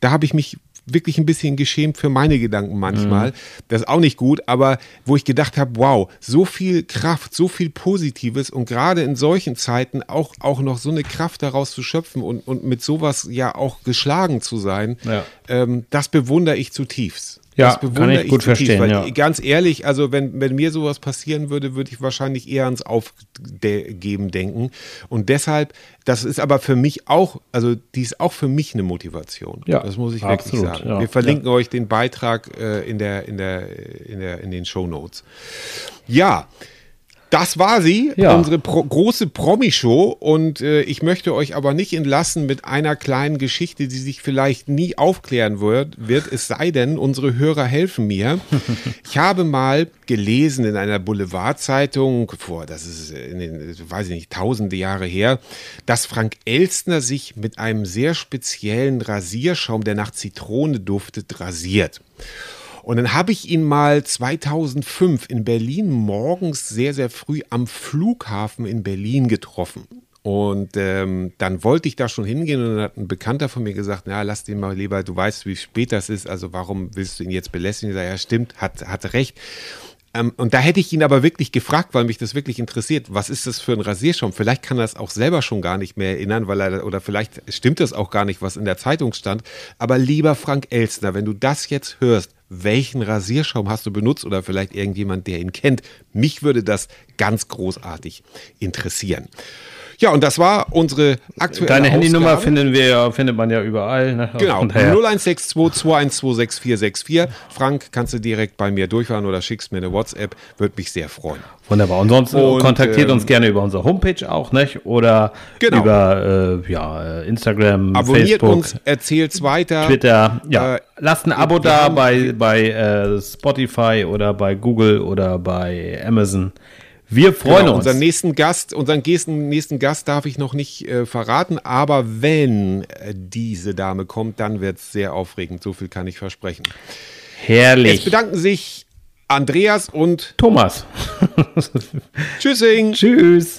da habe ich mich wirklich ein bisschen geschämt für meine Gedanken manchmal. Mhm. Das ist auch nicht gut, aber wo ich gedacht habe, wow, so viel Kraft, so viel Positives und gerade in solchen Zeiten auch, auch noch so eine Kraft daraus zu schöpfen und, und mit sowas ja auch geschlagen zu sein, ja. ähm, das bewundere ich zutiefst. Ja, das kann ich gut verstehen. Weil, ja. Ganz ehrlich, also wenn, wenn mir sowas passieren würde, würde ich wahrscheinlich eher ans Aufgeben denken. Und deshalb, das ist aber für mich auch, also die ist auch für mich eine Motivation. Ja, das muss ich absolut, wirklich sagen. Ja, Wir verlinken ja. euch den Beitrag äh, in, der, in, der, in, der, in den Show Notes. Ja, das war sie, ja. unsere pro große Promi-Show. Und äh, ich möchte euch aber nicht entlassen mit einer kleinen Geschichte, die sich vielleicht nie aufklären wird, wird es sei denn, unsere Hörer helfen mir. (laughs) ich habe mal gelesen in einer Boulevardzeitung, vor, das ist in den, weiß ich nicht, tausende Jahre her, dass Frank Elstner sich mit einem sehr speziellen Rasierschaum, der nach Zitrone duftet, rasiert. Und dann habe ich ihn mal 2005 in Berlin morgens sehr, sehr früh am Flughafen in Berlin getroffen. Und ähm, dann wollte ich da schon hingehen und dann hat ein Bekannter von mir gesagt, na, lass den mal lieber, du weißt, wie spät das ist, also warum willst du ihn jetzt belästigen? Ich sage, ja, stimmt, hat, hat recht. Ähm, und da hätte ich ihn aber wirklich gefragt, weil mich das wirklich interessiert. Was ist das für ein Rasierschaum? Vielleicht kann er es auch selber schon gar nicht mehr erinnern, weil er, oder vielleicht stimmt das auch gar nicht, was in der Zeitung stand. Aber lieber Frank Elstner, wenn du das jetzt hörst, welchen Rasierschaum hast du benutzt oder vielleicht irgendjemand, der ihn kennt. Mich würde das ganz großartig interessieren. Ja, und das war unsere aktuelle Deine Handynummer Ausgabe. finden wir, findet man ja überall. Ne? Genau, Von daher- 0162 2126464. Frank, kannst du direkt bei mir durchfahren oder schickst mir eine WhatsApp, würde mich sehr freuen. Wunderbar. Und sonst äh, Und, kontaktiert ähm, uns gerne über unsere Homepage auch, nicht? Oder Genau. über äh, ja, äh, Instagram, Abonniert Facebook, uns, erzählt's weiter. Twitter. Ja, Äh, lasst ein Abo da bei, bei äh, Spotify oder bei Google oder bei Amazon. Wir freuen Genau, uns. unseren nächsten Gast, unseren nächsten, nächsten Gast darf ich noch nicht äh, verraten, aber wenn äh, diese Dame kommt, dann wird es sehr aufregend. So viel kann ich versprechen. Es Herrlich. bedanken sich Andreas und Thomas. Tschüssing. (laughs) Tschüss.